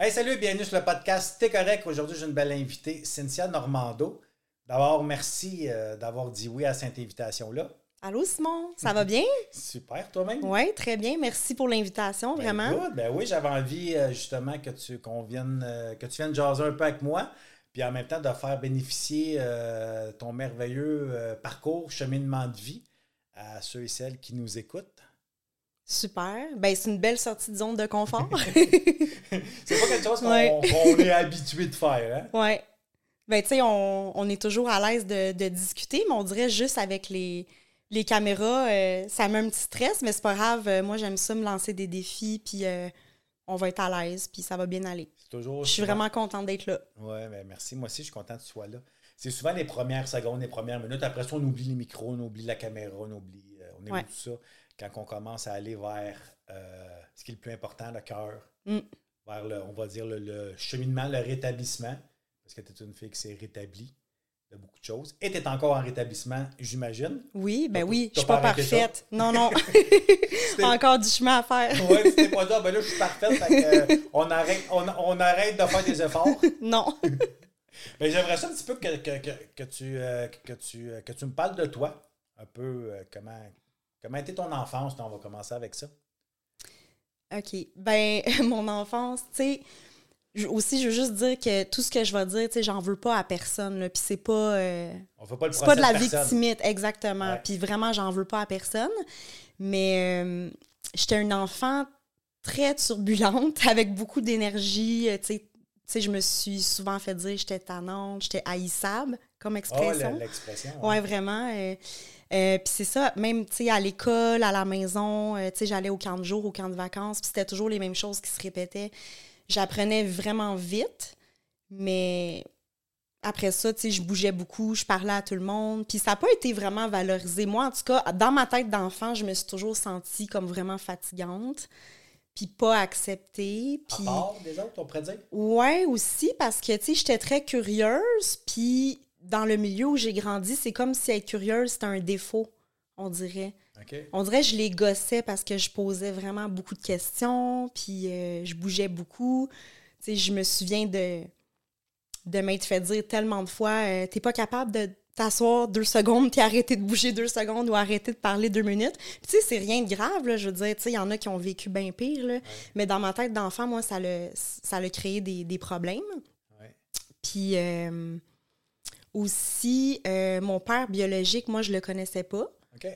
Hey, salut, bienvenue sur le podcast T'es correct. Aujourd'hui, j'ai une belle invitée, Cynthia Normando. D'abord, merci euh, d'avoir dit oui à cette invitation-là. Allô Simon, ça va bien? Super, toi-même? Oui, très bien. Merci pour l'invitation, Ben, vraiment. good. Ben oui, j'avais envie euh, justement que tu, qu'on vienne, euh, que tu viennes jaser un peu avec moi, puis en même temps de faire bénéficier ton merveilleux parcours, cheminement de vie à ceux et celles qui nous écoutent. Super. Ben, c'est une belle sortie de zone de confort. C'est pas quelque chose qu'on, Ouais. est habitué de faire, hein? ouais. Ben, tu sais, on, on est toujours à l'aise de, de discuter, mais on dirait juste avec les, les caméras, euh, ça met un petit stress, mais c'est pas grave. Euh, Moi, j'aime ça me lancer des défis, puis euh, on va être à l'aise, puis ça va bien aller. Toujours. Je suis vraiment contente d'être là. Oui, ben merci. Moi aussi, je suis content que tu sois là. C'est souvent les premières secondes, les premières minutes. Après ça, on oublie les micros, on oublie la caméra, on oublie, euh, on oublie Ouais. tout ça. Quand on commence à aller vers euh, ce qui est le plus important, le cœur, Mm. vers le, on va dire le, le cheminement, le rétablissement, parce que tu es une fille qui s'est rétablie de beaucoup de choses. Et tu es encore en rétablissement, j'imagine. Oui, ben oui, je suis pas parfaite. Non, non. Encore du chemin à faire. Oui, tu pas dit, Ah, ben là, je suis parfaite. fait que, euh, on, arrête, on, on arrête de faire des efforts. non. Mais j'aimerais ça un petit peu que, que, que, que tu, euh, que, tu, euh, que tu me parles de toi. Un peu euh, comment, comment était ton enfance? On va commencer avec ça. OK. Ben, mon enfance, tu sais, aussi, je veux juste dire que tout ce que je vais dire, tu sais, j'en veux pas à personne. Puis c'est pas. euh, On fait pas le c'est pas de la victimite, exactement. Puis vraiment, j'en veux pas à personne. Mais euh, j'étais une enfant très turbulente, avec beaucoup d'énergie. euh, Tu sais, je me suis souvent fait dire que j'étais tannante, j'étais haïssable comme Ah, expression. l'expression. Ouais, vraiment. euh, euh, puis c'est ça, même, tu sais, à l'école, à la maison, euh, tu sais, j'allais au camp de jour, au camp de vacances, puis c'était toujours les mêmes choses qui se répétaient. J'apprenais vraiment vite, mais après ça, tu sais, je bougeais beaucoup, je parlais à tout le monde, puis ça n'a pas été vraiment valorisé. Moi, en tout cas, dans ma tête d'enfant, je me suis toujours sentie comme vraiment fatigante, puis pas acceptée, À puis... part des autres, on pourrait dire? Ouais, aussi, parce que, tu sais, j'étais très curieuse, puis dans le milieu où j'ai grandi, c'est comme si être curieuse, c'était un défaut, on dirait. On dirait que je les gossais parce que je posais vraiment beaucoup de questions, puis euh, je bougeais beaucoup. Tu sais, je me souviens de, de m'être fait dire tellement de fois euh, T'es pas capable de t'asseoir deux secondes, puis arrêter de bouger deux secondes ou arrêter de parler deux minutes. Puis, tu sais, c'est rien de grave, là. Je veux dire, tu sais, il y en a qui ont vécu bien pire, là. Mais dans ma tête d'enfant, moi, ça l'a ça a créé des, des problèmes. Ouais. Puis euh, aussi, euh, mon père biologique, moi, je le connaissais pas. OK.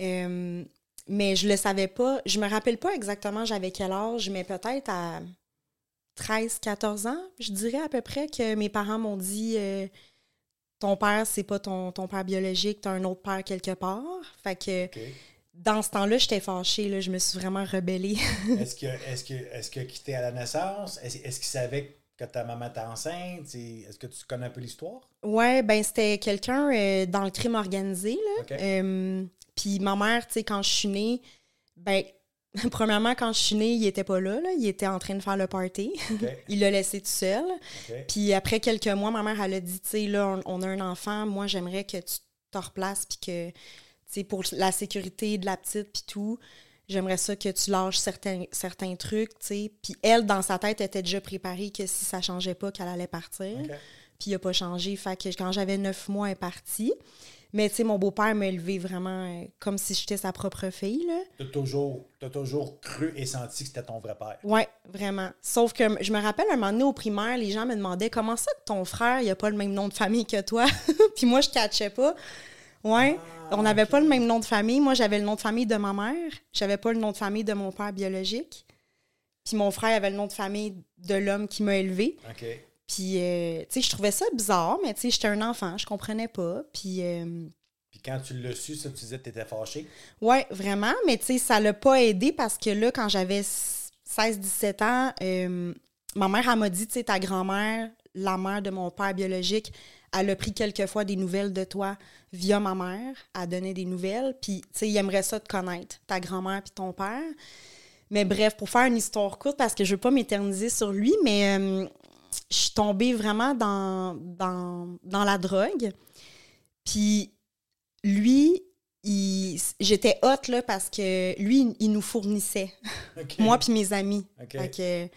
Euh, mais je le savais pas. Je me rappelle pas exactement j'avais quel âge, mais peut-être à 13, 14 ans, je dirais à peu près que mes parents m'ont dit euh, ton père, c'est pas ton, ton père biologique, t'as un autre père quelque part. Fait que dans ce temps-là, j'étais fâchée, là, je me suis vraiment rebellée. Est-ce que est-ce que est-ce que quitté à la naissance? Est-ce, est-ce qu'il savait que ta maman était enceinte? Est-ce que tu connais un peu l'histoire? Ouais, ben c'était quelqu'un euh, dans le crime organisé, là. Euh, Puis ma mère, tu sais, quand je suis née, ben, premièrement, quand je suis née, il était pas là, là. Il était en train de faire le party. Il l'a laissé tout seul. Puis après quelques mois, ma mère, elle a dit, tu sais, là, on, on a un enfant, moi, j'aimerais que tu te replaces, puis que, tu sais, pour la sécurité de la petite, puis tout, j'aimerais ça que tu lâches certains, certains trucs, tu sais. Puis elle, dans sa tête, était déjà préparée que si ça changeait pas, qu'elle allait partir. Puis il a pas changé. Fait que quand j'avais neuf mois, elle est partie. Mais tu sais, mon beau-père m'a élevée vraiment euh, comme si j'étais sa propre fille, là. T'as toujours, t'as toujours cru et senti que c'était ton vrai père. Ouais, vraiment. Sauf que je me rappelle un moment donné au primaire, les gens me demandaient comment ça que ton frère, il a pas le même nom de famille que toi. Puis moi, je catchais pas. Ouais, Ah, on n'avait pas le même nom de famille. Moi, j'avais le nom de famille de ma mère. J'avais pas le nom de famille de mon père biologique. Puis mon frère avait le nom de famille de l'homme qui m'a élevé. OK. Puis, euh, tu sais, je trouvais ça bizarre, mais tu sais, j'étais un enfant, je comprenais pas. Puis, euh, Puis quand tu l'as su, ça, tu disais que tu étais fâché? Ouais, vraiment, mais tu sais, ça l'a pas aidé parce que là, quand j'avais 16-17 ans, euh, ma mère, elle m'a dit, tu sais, ta grand-mère, la mère de mon père biologique, elle a pris quelquefois des nouvelles de toi via ma mère, elle donnait des nouvelles, puis, tu sais, il aimerait ça te connaître, ta grand-mère puis ton père. Mais bref, pour faire une histoire courte, parce que je veux pas m'éterniser sur lui, mais euh, je suis tombée vraiment dans, dans, dans la drogue. Puis lui, il- j'étais hot là parce que lui, il nous fournissait, moi puis mes amis. Fait que,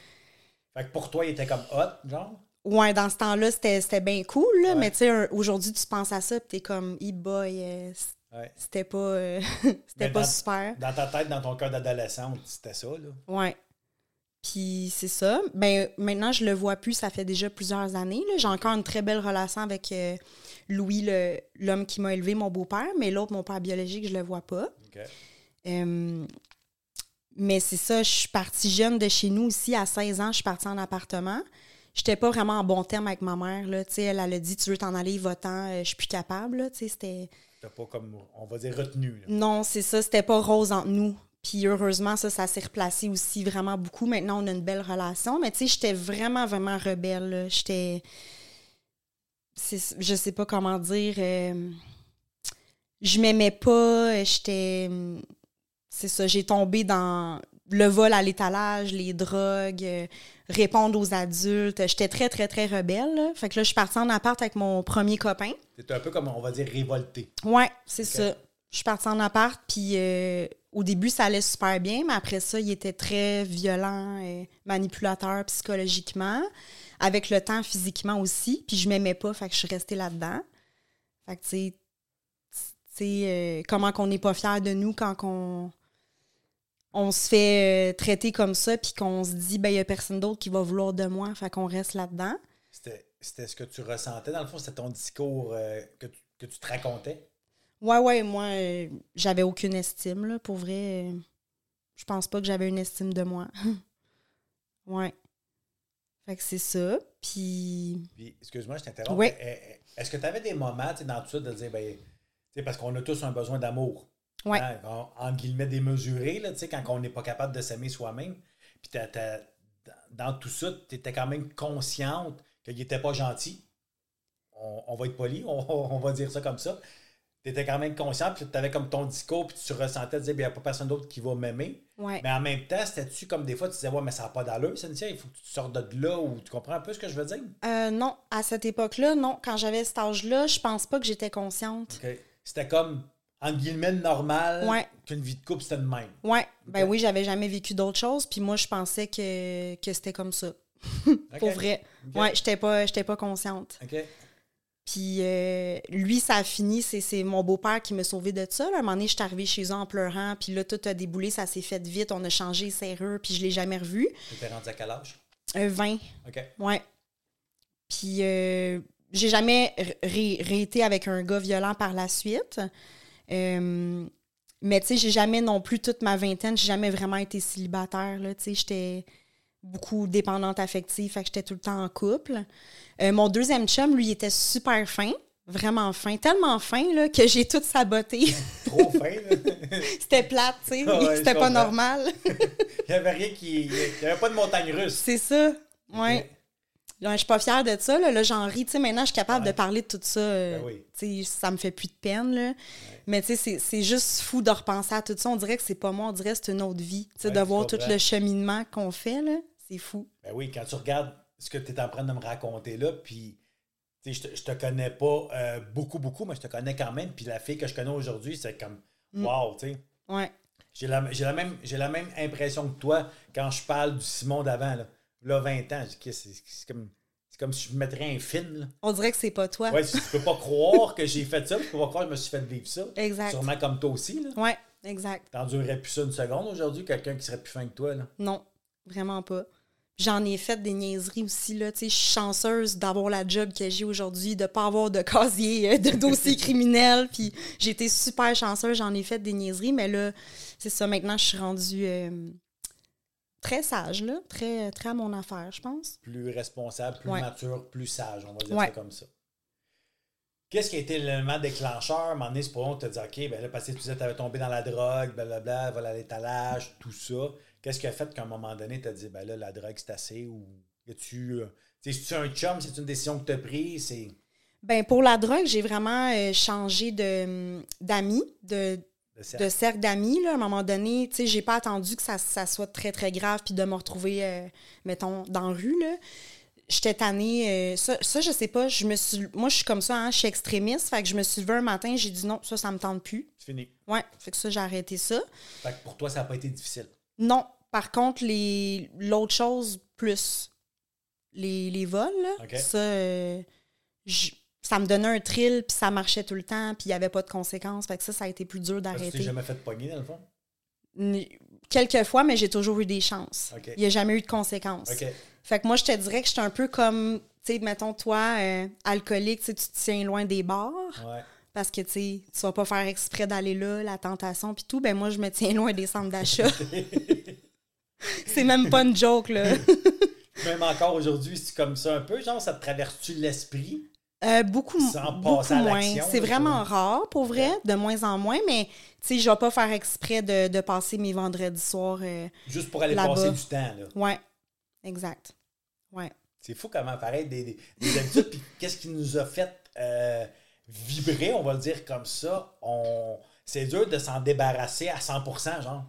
Fait que pour toi, il était comme hot, genre? Ouais, dans ce temps-là, c'était bien cool, là, mais tu sais, aujourd'hui, tu penses à ça, puis t'es comme, e-boy, euh, Ouais. c'était pas, euh, c'était pas dans- super. Dans ta tête, dans ton cœur d'adolescente, c'était ça, là? Ouais. Puis c'est ça. Ben, maintenant, je le vois plus, ça fait déjà plusieurs années. J'ai encore une très belle relation avec euh, Louis, l'homme qui m'a élevé, mon beau-père, mais l'autre, mon père biologique, je le vois pas. Euh, mais c'est ça, je suis partie jeune de chez nous aussi. À 16 ans, je suis partie en appartement. J'étais pas vraiment en bon terme avec ma mère. Là. Elle, elle a dit Tu veux t'en aller, va-t'en, euh, je suis plus capable. C'était. T'as pas comme, on va dire, retenu, là. Non, c'est ça, c'était pas rose entre nous. Puis heureusement, ça, ça s'est replacé aussi vraiment beaucoup. Maintenant, on a une belle relation. Mais tu sais, j'étais vraiment, vraiment rebelle. J'étais. Je sais pas comment dire. euh, Je m'aimais pas. J'étais. C'est ça, j'ai tombé dans le vol à l'étalage, les drogues, euh, répondre aux adultes. J'étais très, très, très rebelle. là. Fait que là, je suis partie en appart avec mon premier copain. T'étais un peu comme, on va dire, révolté. Ouais, c'est ça. Je suis partie en appart, puis euh, au début, ça allait super bien, mais après ça, il était très violent, et manipulateur psychologiquement, avec le temps physiquement aussi, puis je m'aimais pas, fait que je suis restée là-dedans. Fait que, tu sais, euh, comment qu'on n'est pas fier de nous quand on se fait euh, traiter comme ça, puis qu'on se dit, ben, il y a personne d'autre qui va vouloir de moi, fait qu'on reste là-dedans. C'était ce que tu ressentais, dans le fond, c'était ton discours que, que tu te racontais? Ouais, ouais, moi, euh, j'avais aucune estime, là. Pour vrai, euh, je pense pas que j'avais une estime de moi. ouais. Fait que c'est ça. Puis. Puis, excuse-moi, je t'interromps. Ouais. Eh, eh, Est-ce que tu avais des moments, tu sais, dans tout ça, de dire, ben, tu sais, parce qu'on a tous un besoin d'amour. Ouais. Hein, en, en guillemets démesuré, là, tu sais, quand on n'est pas capable de s'aimer soi-même. Puis t'as- t'as- dans tout ça, tu étais quand même consciente qu'il n'était pas gentil. On, on va être poli, on, on va dire ça comme ça. Tu étais quand même consciente, puis tu avais comme ton discours, puis tu ressentais, tu disais, il n'y a pas personne d'autre qui va m'aimer. Ouais. Mais en même temps, c'était-tu comme des fois, tu disais, ouais, mais ça n'a pas d'allure, Cynthia, il faut que tu sortes de là, ou tu comprends un peu ce que je veux dire? Euh, non, à cette époque-là, non. Quand j'avais cet âge-là, je pense pas que j'étais consciente. C'était comme, entre guillemets, normal Ouais. qu'une vie de couple, c'était de même. Ouais. Ben oui, j'avais jamais vécu d'autre chose, puis moi, je pensais que, que c'était comme ça. Pour vrai. Ouais, j'étais pas, j'étais pas consciente. Puis euh, lui, ça a fini, c'est mon beau-père qui m'a sauvé de ça. là. À un moment donné, je suis arrivée chez eux en pleurant, puis là, tout a déboulé, ça s'est fait vite, on a changé les serrures, puis je l'ai jamais revu. T'étais rendu à quel âge? Un 20, OK. ouais. Puis euh, j'ai jamais ré- réété avec un gars violent par la suite. Euh, mais tu sais, j'ai jamais non plus toute ma vingtaine, j'ai jamais vraiment été célibataire. Là, tu sais, j'étais beaucoup dépendante affective, fait que j'étais tout le temps en couple. Euh, mon deuxième chum, lui, il était super fin, vraiment fin, tellement fin là, que j'ai tout saboté. Trop fin, là. C'était plate, tu sais, ouais, je c'était pas comprends. normal. Il n'y avait rien qui. Il n'y avait pas de montagne russe. C'est ça, ouais. OK. Là, je suis pas fière de ça. Là, là j'en ris. Tu sais, maintenant, je suis capable Ouais. de parler de tout ça. euh, Ben oui. tu sais, ça me fait plus de peine. Là. Mais tu sais, c'est- c'est juste fou de repenser à tout ça. On dirait que c'est pas moi, on dirait que c'est une autre vie. Tu sais, Ouais, de voir tout le cheminement qu'on fait, là, c'est fou. Ben oui, quand tu regardes ce que tu es en train de me raconter là, puis tu sais, je te, je te connais pas euh, beaucoup, beaucoup, mais je te connais quand même. Puis la fille que je connais aujourd'hui, c'est comme Mm. wow, tu sais. Ouais. J'ai la, la, même, la même impression que toi quand je parle du Simon d'avant. Là, là 20 ans, c'est, comme, c'est comme si je mettrais un film. Là. On dirait que c'est pas toi. Ouais, tu peux pas croire que j'ai fait ça, tu peux pas croire que je me suis fait vivre ça. Exact. Sûrement comme toi aussi. Là. Ouais, exact. T'endurerais plus ça une seconde aujourd'hui, quelqu'un qui serait plus fin que toi. Là. Non, vraiment pas. J'en ai fait des niaiseries aussi. Là. Je suis chanceuse d'avoir la job que j'ai aujourd'hui, de ne pas avoir de casier euh, de dossier criminel. Puis j'ai été super chanceuse, j'en ai fait des niaiseries, mais là, c'est ça, maintenant, je suis rendue euh, très sage, là, très, très à mon affaire, je pense. plus responsable, plus Ouais. mature, plus sage, on va dire Ouais. ça comme ça. Qu'est-ce qui a été l'élément déclencheur? À un moment donné, c'est pour te dit, OK, ben là, parce que tu disais tu avais tombé dans la drogue, blablabla, voilà l'étalage, tout ça. Qu'est-ce qui a fait qu'à un moment donné, tu as dit, ben là, la drogue, c'est assez ou tu C'est-tu un chum? C'est une décision que tu as prise? C'est. Ben, pour la drogue, j'ai vraiment euh, changé de, d'amis, de, cercle? de cercle d'amis. Là. À un moment donné, tu sais, j'ai pas attendu que ça, ça soit très, très grave puis de me retrouver, euh, mettons, dans la rue, là. J'étais tannée. euh, ça, ça, je sais pas. Je me suis, moi, je suis comme ça, hein, je suis extrémiste. Fait que je me suis levée un matin, j'ai dit non, ça, ça me tente plus. C'est fini. Ouais, fait que ça, j'ai arrêté ça. Fait que pour toi, ça n'a pas été difficile. Non, par contre, les l'autre chose, plus. les, les vols, là. Ça, euh, je- ça me donnait un thrill, puis ça marchait tout le temps, puis il n'y avait pas de conséquences. Fait que ça, ça a été plus dur que tu t'es d'arrêter. jamais fait pogner, dans le fond? N- Quelques fois, mais j'ai toujours eu des chances. Il n'y a jamais eu de conséquences. Fait que moi, je te dirais que je suis un peu comme, tu sais, mettons, toi, euh, alcoolique, tu te tiens loin des bars Ouais. parce que, tu sais, tu vas pas faire exprès d'aller là, la tentation, puis tout. Ben moi, je me tiens loin des centres d'achat. C'est même pas une joke, là. Même encore aujourd'hui, c'est comme ça un peu, genre, ça te traverse-tu l'esprit? Euh, beaucoup, moins. C'est vraiment rare, pour vrai, de moins en moins, mais, tu sais, je vais pas faire exprès de, de passer mes vendredis soirs. euh, Juste pour aller passer du temps, là. Ouais, exact. Ouais. C'est fou comment, pareil, des, des, des habitudes. Puis qu'est-ce qui nous a fait euh, vibrer, on va le dire comme ça. On... C'est dur de s'en débarrasser à 100%, genre.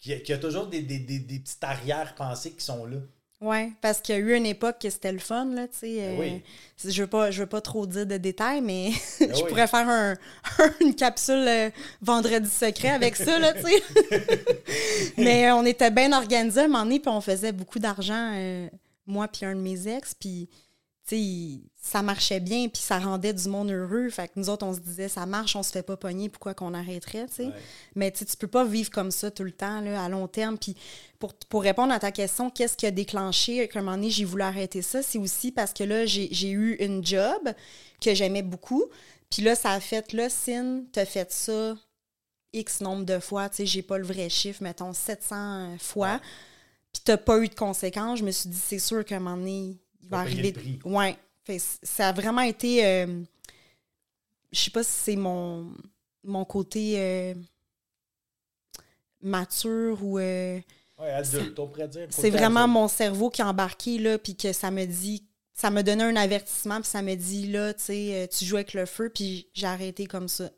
Qu'il y, a- qu'il y a toujours des, des, des, des petites arrière-pensées qui sont là. Ouais, parce qu'il y a eu une époque que c'était le fun, là, tu sais. euh, oui. Je veux pas, je veux pas trop dire de détails, mais Ben je oui. pourrais faire un, une capsule euh, vendredi secret avec ça, là, tu sais. mais on était bien organisés à un moment donné, puis on faisait beaucoup d'argent, euh, moi puis un de mes ex, puis, il- ça marchait bien, puis ça rendait du monde heureux. Fait que nous autres, on se disait, ça marche, on se fait pas pogner, pourquoi qu'on arrêterait, tu sais? Ouais. Mais tu peux pas vivre comme ça tout le temps, là, à long terme. Puis pour, pour répondre à ta question, qu'est-ce qui a déclenché qu'à un moment donné, j'ai voulu arrêter ça? C'est aussi parce que là, j'ai eu une job que j'aimais beaucoup. Puis là, ça a fait, là, Sin, t'as fait ça X nombre de fois. Tu sais, j'ai pas le vrai chiffre, mettons 700 fois. Ouais. Puis t'as pas eu de conséquences. Je me suis dit, c'est sûr qu'à un moment donné, va payer arriver. le prix. Ouais. Fait, c- ça a vraiment été. euh, je sais pas si c'est mon, mon côté euh, mature ou. euh, Ouais, adulte, on pourrait dire. c'est vraiment adulte. mon cerveau qui a embarqué, là, puis que ça me dit. Ça me donnait un avertissement, puis ça me dit, là, tu sais, euh, tu joues avec le feu, puis j'ai arrêté comme ça.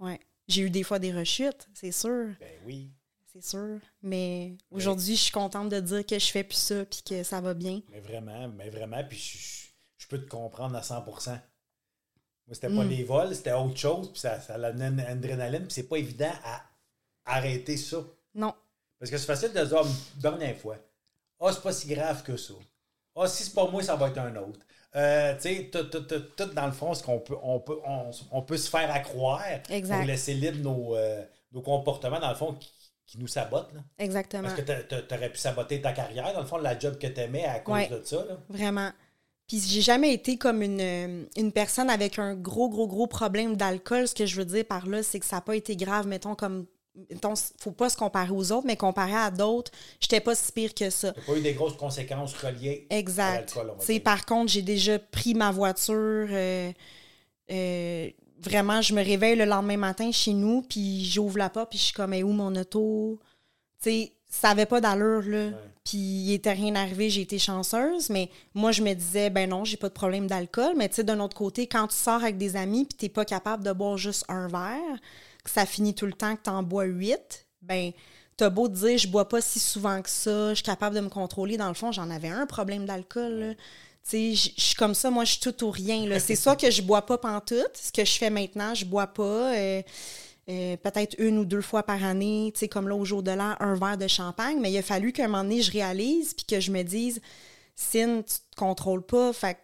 Ouais. J'ai eu des fois des rechutes, c'est sûr, Ben oui. C'est sûr. Mais aujourd'hui, je suis contente de dire que je fais plus ça, puis que ça va bien. Mais vraiment, mais vraiment, puis je, peux te comprendre à 100%. Moi, c'était pas Mm. les vols, c'était autre chose, puis ça, ça amenait une adrénaline, puis c'est pas évident à arrêter ça. Non. Parce que c'est facile de dire, Ah, dernière fois, ah, c'est pas si grave que ça. Ah, si c'est pas moi, ça va être un autre. Euh, tu sais, tout, tout- tout- tout dans le fond, ce qu'on peut, on peut, on, on peut se faire accroire Exact. pour laisser libre nos, euh, nos comportements, dans le fond, qui, qui nous sabotent. là. Exactement. Parce que tu aurais pu saboter ta carrière, dans le fond, la job que tu aimais à cause Ouais. de ça. Là. Vraiment. Puis j'ai jamais été comme une, euh, une personne avec un gros, gros, gros problème d'alcool. Ce que je veux dire par là, c'est que ça n'a pas été grave, mettons, comme. Mettons, faut pas se comparer aux autres, mais comparé à d'autres, j'étais pas si pire que ça. Tu pas eu des grosses conséquences reliées à Exact. l'alcool, sais, dire. par contre, j'ai déjà pris ma voiture. euh, euh, vraiment, je me réveille le lendemain matin chez nous, puis j'ouvre la porte, puis je suis comme, Eh, où mon auto? Tu sais, ça avait pas d'allure, là. Puis il était rien arrivé, j'ai été chanceuse, mais moi, je me disais, ben non, j'ai pas de problème d'alcool. Mais tu sais, d'un autre côté, quand tu sors avec des amis, puis t'es pas capable de boire juste un verre, que ça finit tout le temps que t'en bois huit, ben t'as beau te dire, je bois pas si souvent que ça, je suis capable de me contrôler. Dans le fond, j'en avais un problème d'alcool, je je suis comme ça, moi, je suis tout ou rien. là. C'est ça que je bois pas pantoute. Ce que je fais maintenant, je bois pas. euh, euh, peut-être une ou deux fois par année, tu sais, comme là, au jour de l'an, un verre de champagne. Mais il a fallu qu'à un moment donné, je réalise puis que je me dise, Sin, tu te contrôles pas. Fait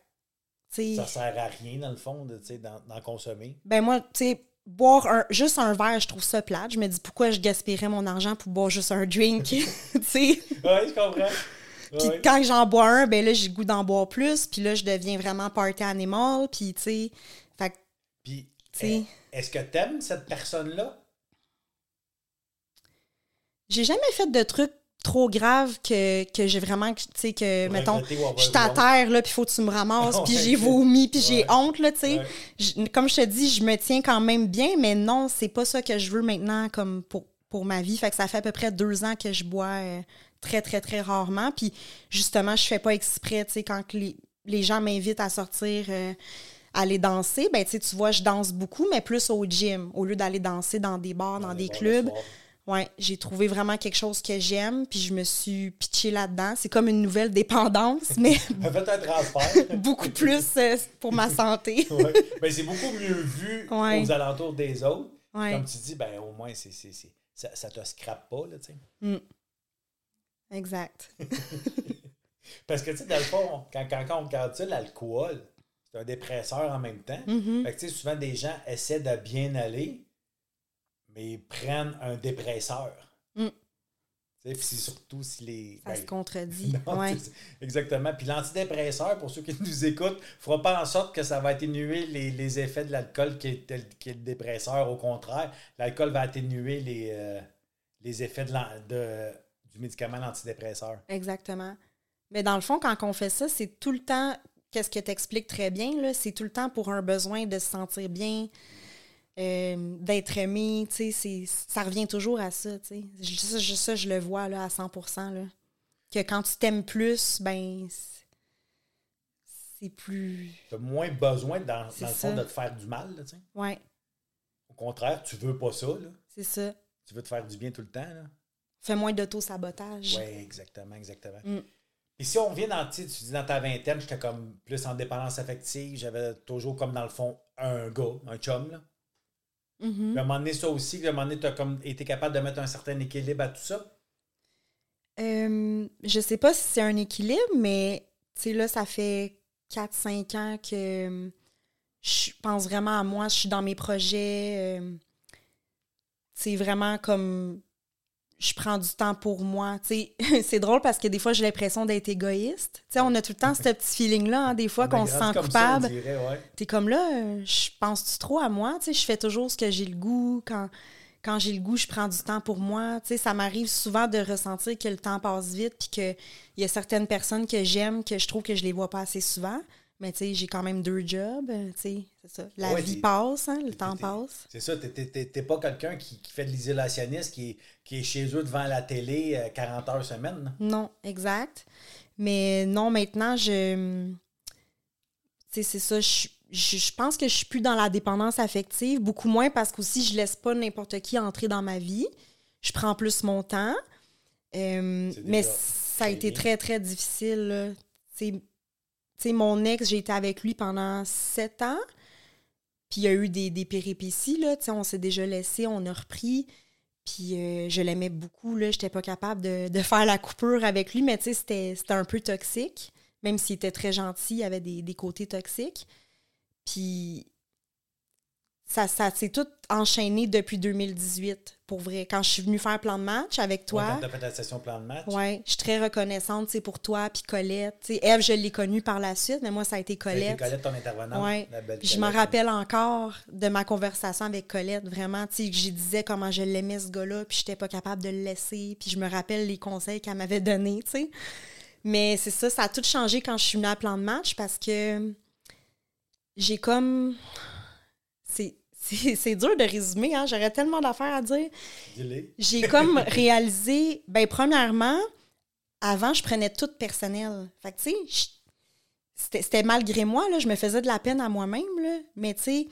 tu sais, Ça sert à rien, dans le fond, d'en, d'en consommer. ben moi, tu sais, boire un, juste un verre, je trouve ça plate. Je me dis, pourquoi je gaspillerais mon argent pour boire juste un drink, tu sais? Oui, je comprends. Puis Ouais. quand j'en bois un, ben là, j'ai le goût d'en boire plus. Puis là, je deviens vraiment party animal. Puis, tu sais, fait que, Puis, Tu sais. eh, est-ce que tu aimes cette personne-là? j'ai jamais fait de trucs trop graves que, que j'ai vraiment, tu sais, que, mettons, je suis à terre, là, puis faut que tu me ramasses, puis j'ai vomi, puis j'ai Ouais. honte, là, tu sais. Ouais. Comme je te dis, je me tiens quand même bien, mais non, c'est pas ça que je veux maintenant comme pour, pour ma vie. Fait que ça fait à peu près deux ans que je bois euh, très, très, très rarement. Puis justement, je fais pas exprès, tu sais, quand que les, les gens m'invitent à sortir, euh, aller danser, ben tu sais, tu vois, je danse beaucoup, mais plus au gym, au lieu d'aller danser dans des bars, dans, des clubs. Ouais, j'ai trouvé vraiment quelque chose que j'aime, puis je me suis pitchée là-dedans. C'est comme une nouvelle dépendance, mais Faites un transfert. beaucoup plus euh, pour ma santé. Ouais. Ben, c'est beaucoup mieux vu Ouais. aux alentours des autres. Ouais. Comme tu dis, ben, au moins, c'est, ça, ça te scrape pas, là, tu sais. Exact. Parce que, tu sais, dans le fond, quand, quand, quand on regarde ça, l'alcool, c'est un dépresseur en même temps. Mhm. Fait que, tu sais, souvent, des gens essaient de bien aller, mais ils prennent un dépresseur. Mm. Tu sais, puis c'est surtout si les... Ça ben, se contredit. non, ouais. Exactement. Puis l'antidépresseur, pour ceux qui nous écoutent, ne fera pas en sorte que ça va atténuer les, les effets de l'alcool qui est, tel- qui est le dépresseur. Au contraire, l'alcool va atténuer les, euh, les effets de de- du médicament l'antidépresseur. Exactement. Mais dans le fond, quand on fait ça, c'est tout le temps, qu'est-ce que tu expliques très bien, là, c'est tout le temps pour un besoin de se sentir bien, euh, d'être aimé, tu sais, c'est- ça revient toujours à ça, tu sais. Je- Ça, je, ça, je le vois là, à 100 là. Que quand tu t'aimes plus, ben, c'est- plus... Tu as moins besoin, dans, dans le fond, de te faire du mal. là, tu sais. Ouais, Au contraire, tu veux pas ça. Là. c'est ça. Tu veux te faire du bien tout le temps. Là. Fais moins d'auto-sabotage. Oui, exactement, exactement. Mm. Et si on revient dans, tu dis dans ta vingtaine, j'étais comme plus en dépendance affective, j'avais toujours comme dans le fond un gars, un chum. Là. Mhm. Puis à un moment donné, ça aussi, à un moment donné, tu as comme été capable de mettre un certain équilibre à tout ça? Euh, je sais pas si c'est un équilibre, mais tu sais, là, ça fait 4-5 ans que euh, je pense vraiment à moi, je suis dans mes projets. euh, c'est vraiment comme je prends du temps pour moi. Tu c'est drôle parce que des fois, j'ai l'impression d'être égoïste. Tu on a tout le temps ce petit feeling-là, hein, des fois, On a qu'on se sent coupable. ouais. T'es comme là, euh, je pense-tu trop à moi? Tu je fais toujours ce que j'ai le goût. Quand, quand j'ai le goût, je prends du temps pour moi. Tu ça m'arrive souvent de ressentir que le temps passe vite puis qu'il y a certaines personnes que j'aime que je trouve que je les vois pas assez souvent. Mais tu sais, j'ai quand même deux jobs. euh, Tu sais, c'est ça. La Ouais, vie passe, hein, le temps passe. C'est ça, t'es- t'es t'es- t'es pas quelqu'un qui, qui fait de l'isolationniste, qui, est- qui est chez eux devant la télé euh, 40 heures semaine. Non, exact. Mais non, maintenant, je. Tu sais, c'est ça. Je, je, je pense que je suis plus dans la dépendance affective, beaucoup moins parce qu'aussi, je laisse pas n'importe qui entrer dans ma vie. Je prends plus mon temps. Euh, C'est mais ça a été très, très difficile. là. Mon ex, j'ai été avec lui pendant sept ans. Puis il y a eu des, des péripéties, là. On s'est déjà laissé, on a repris. Puis euh, je l'aimais beaucoup, là. J'étais pas capable de, faire la coupure avec lui, mais tu sais, c'était c'était un peu toxique. Même s'il était très gentil, il avait des, des côtés toxiques. Puis ça, ça s'est tout enchaîné depuis 2018, pour vrai. Quand je suis venue faire plan de match avec Ouais, toi. Fait la session plan de match. Ouais, je suis très reconnaissante pour toi, puis Colette. Eve, je l'ai connue par la suite, mais moi, ça a été Colette. Colette, ton intervenante. Ouais. la belle je me Colette. rappelle encore de ma conversation avec Colette, vraiment, tu sais, que j'y disais comment je l'aimais ce gars-là, puis j'étais pas capable de le laisser, puis je me rappelle les conseils qu'elle m'avait donnés, tu sais. Mais c'est ça, ça a tout changé quand je suis venue à plan de match parce que j'ai comme... C'est c'est- dur de résumer, hein? j'aurais tellement d'affaires à dire. J'ai comme réalisé, ben premièrement, avant, je prenais tout personnel. Fait que, tu sais, c'était malgré moi, là, je me faisais de la peine à moi-même. Mais, tu sais,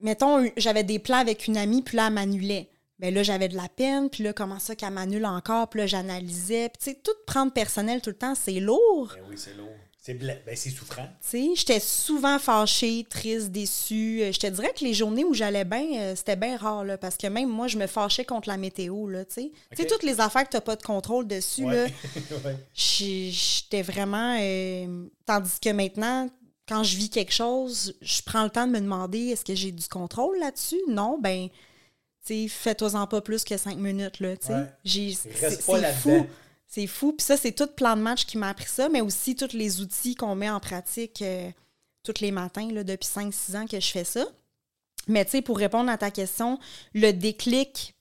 mettons, j'avais des plans avec une amie, puis là, elle m'annulait. Ben là, j'avais de la peine, puis là, comment ça qu'elle m'annule encore, puis là, j'analysais. Puis, tu sais, tout prendre personnel tout le temps, c'est lourd. Ben oui, c'est lourd. C'est bla- ben, souffrant. Tu sais, j'étais souvent fâchée, triste, déçue. Euh, Je te dirais que les journées où j'allais bien, euh, c'était bien rare, là, parce que même moi, je me fâchais contre la météo, là, tu sais. Tu sais, Ok. toutes les affaires que t'as pas de contrôle dessus, Ouais. Ouais. j'étais vraiment... euh, tandis que maintenant, quand je vis quelque chose, je prends le temps de me demander, est-ce que j'ai du contrôle là-dessus? Non, ben, tu sais, fais-toi-en pas plus que cinq minutes, là, tu sais. Ouais. Reste C'est pas là-dedans. C'est fou. Puis ça, c'est tout plan de match qui m'a appris ça, mais aussi tous les outils qu'on met en pratique euh, tous les matins là, depuis 5-6 ans que je fais ça. Mais tu sais, pour répondre à ta question, le déclic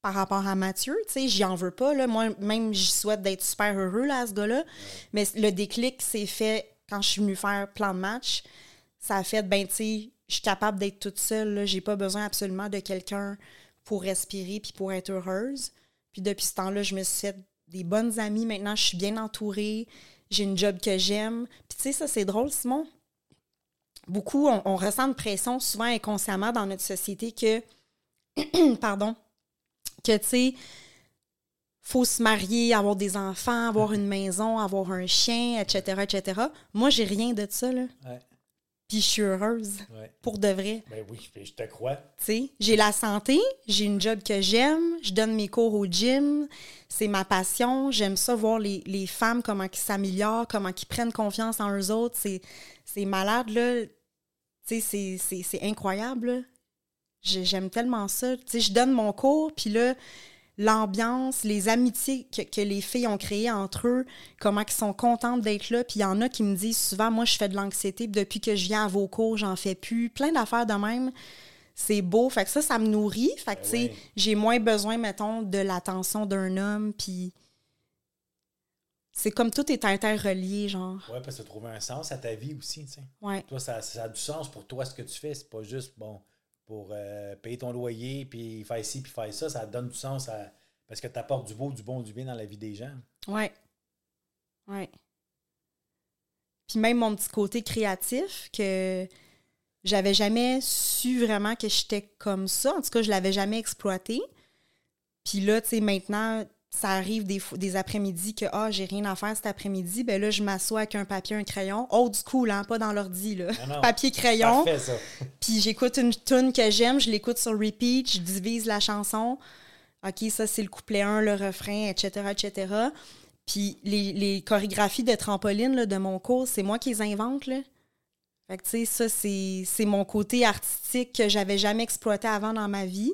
par rapport à Mathieu, tu sais, j'y en veux pas. Là. Moi, même, j'y souhaite d'être super heureux, à ce gars-là. Mais le déclic s'est fait quand je suis venue faire plan de match. Ça a fait, ben, tu sais, je suis capable d'être toute seule. J'ai pas besoin absolument de quelqu'un pour respirer puis pour être heureuse. Puis depuis ce temps-là, je me suis des bonnes amies. Maintenant, je suis bien entourée. J'ai une job que j'aime. Puis tu sais, ça, c'est drôle, Simon. Beaucoup, on, ressent une pression souvent inconsciemment dans notre société que, pardon, que tu sais, faut se marier, avoir des enfants, avoir une maison, avoir un chien, etc., etc. Moi, j'ai rien de ça, là. Ouais. Puis je suis heureuse. Ouais. Pour de vrai. Ben oui, je te crois. Tu sais, j'ai la santé, j'ai une job que j'aime, je donne mes cours au gym, c'est ma passion. J'aime ça voir les, les femmes, comment ils s'améliorent, comment ils prennent confiance en eux autres. C'est, c'est malade, là. Tu sais, c'est, incroyable, J'aime tellement ça. Tu sais, je donne mon cours, puis là, l'ambiance, les amitiés que, que les filles ont créées entre eux, comment ils sont contentes d'être là. Puis il y en a qui me disent souvent, moi, je fais de l'anxiété, puis depuis que je viens à vos cours, j'en fais plus. Plein d'affaires de même. C'est beau. Fait que ça, ça me nourrit. Fait que, Ben tu sais, oui. j'ai moins besoin, mettons, de l'attention d'un homme, puis... C'est comme tout est interrelié, genre. Ouais, parce que tu as trouvé un sens à ta vie aussi, tu sais. Ouais. Toi, ça, ça a du sens pour toi ce que tu fais. C'est pas juste, bon, pour euh, payer ton loyer, puis faire ci, puis faire ça. Ça donne du sens à. Parce que tu apportes du beau, du bon, du bien dans la vie des gens. Ouais. Ouais. Puis même mon petit côté créatif, que j'avais jamais su vraiment que j'étais comme ça. En tout cas, je l'avais jamais exploité. Puis là, tu sais, maintenant, ça arrive des, après-midi que, ah, j'ai rien à faire cet après-midi. Ben là, je m'assois avec un papier, un crayon. Old school, hein, pas dans l'ordi, là. Non, non. Papier, crayon. Parfait, ça. Puis j'écoute une tune que j'aime, je l'écoute sur repeat, je divise la chanson. OK, ça, c'est le couplet 1, le refrain, etc., etc. Puis les, les chorégraphies de trampoline là, de mon cours, c'est moi qui les invente, là. Fait que, tu sais, ça, c'est c'est mon côté artistique que j'avais jamais exploité avant dans ma vie.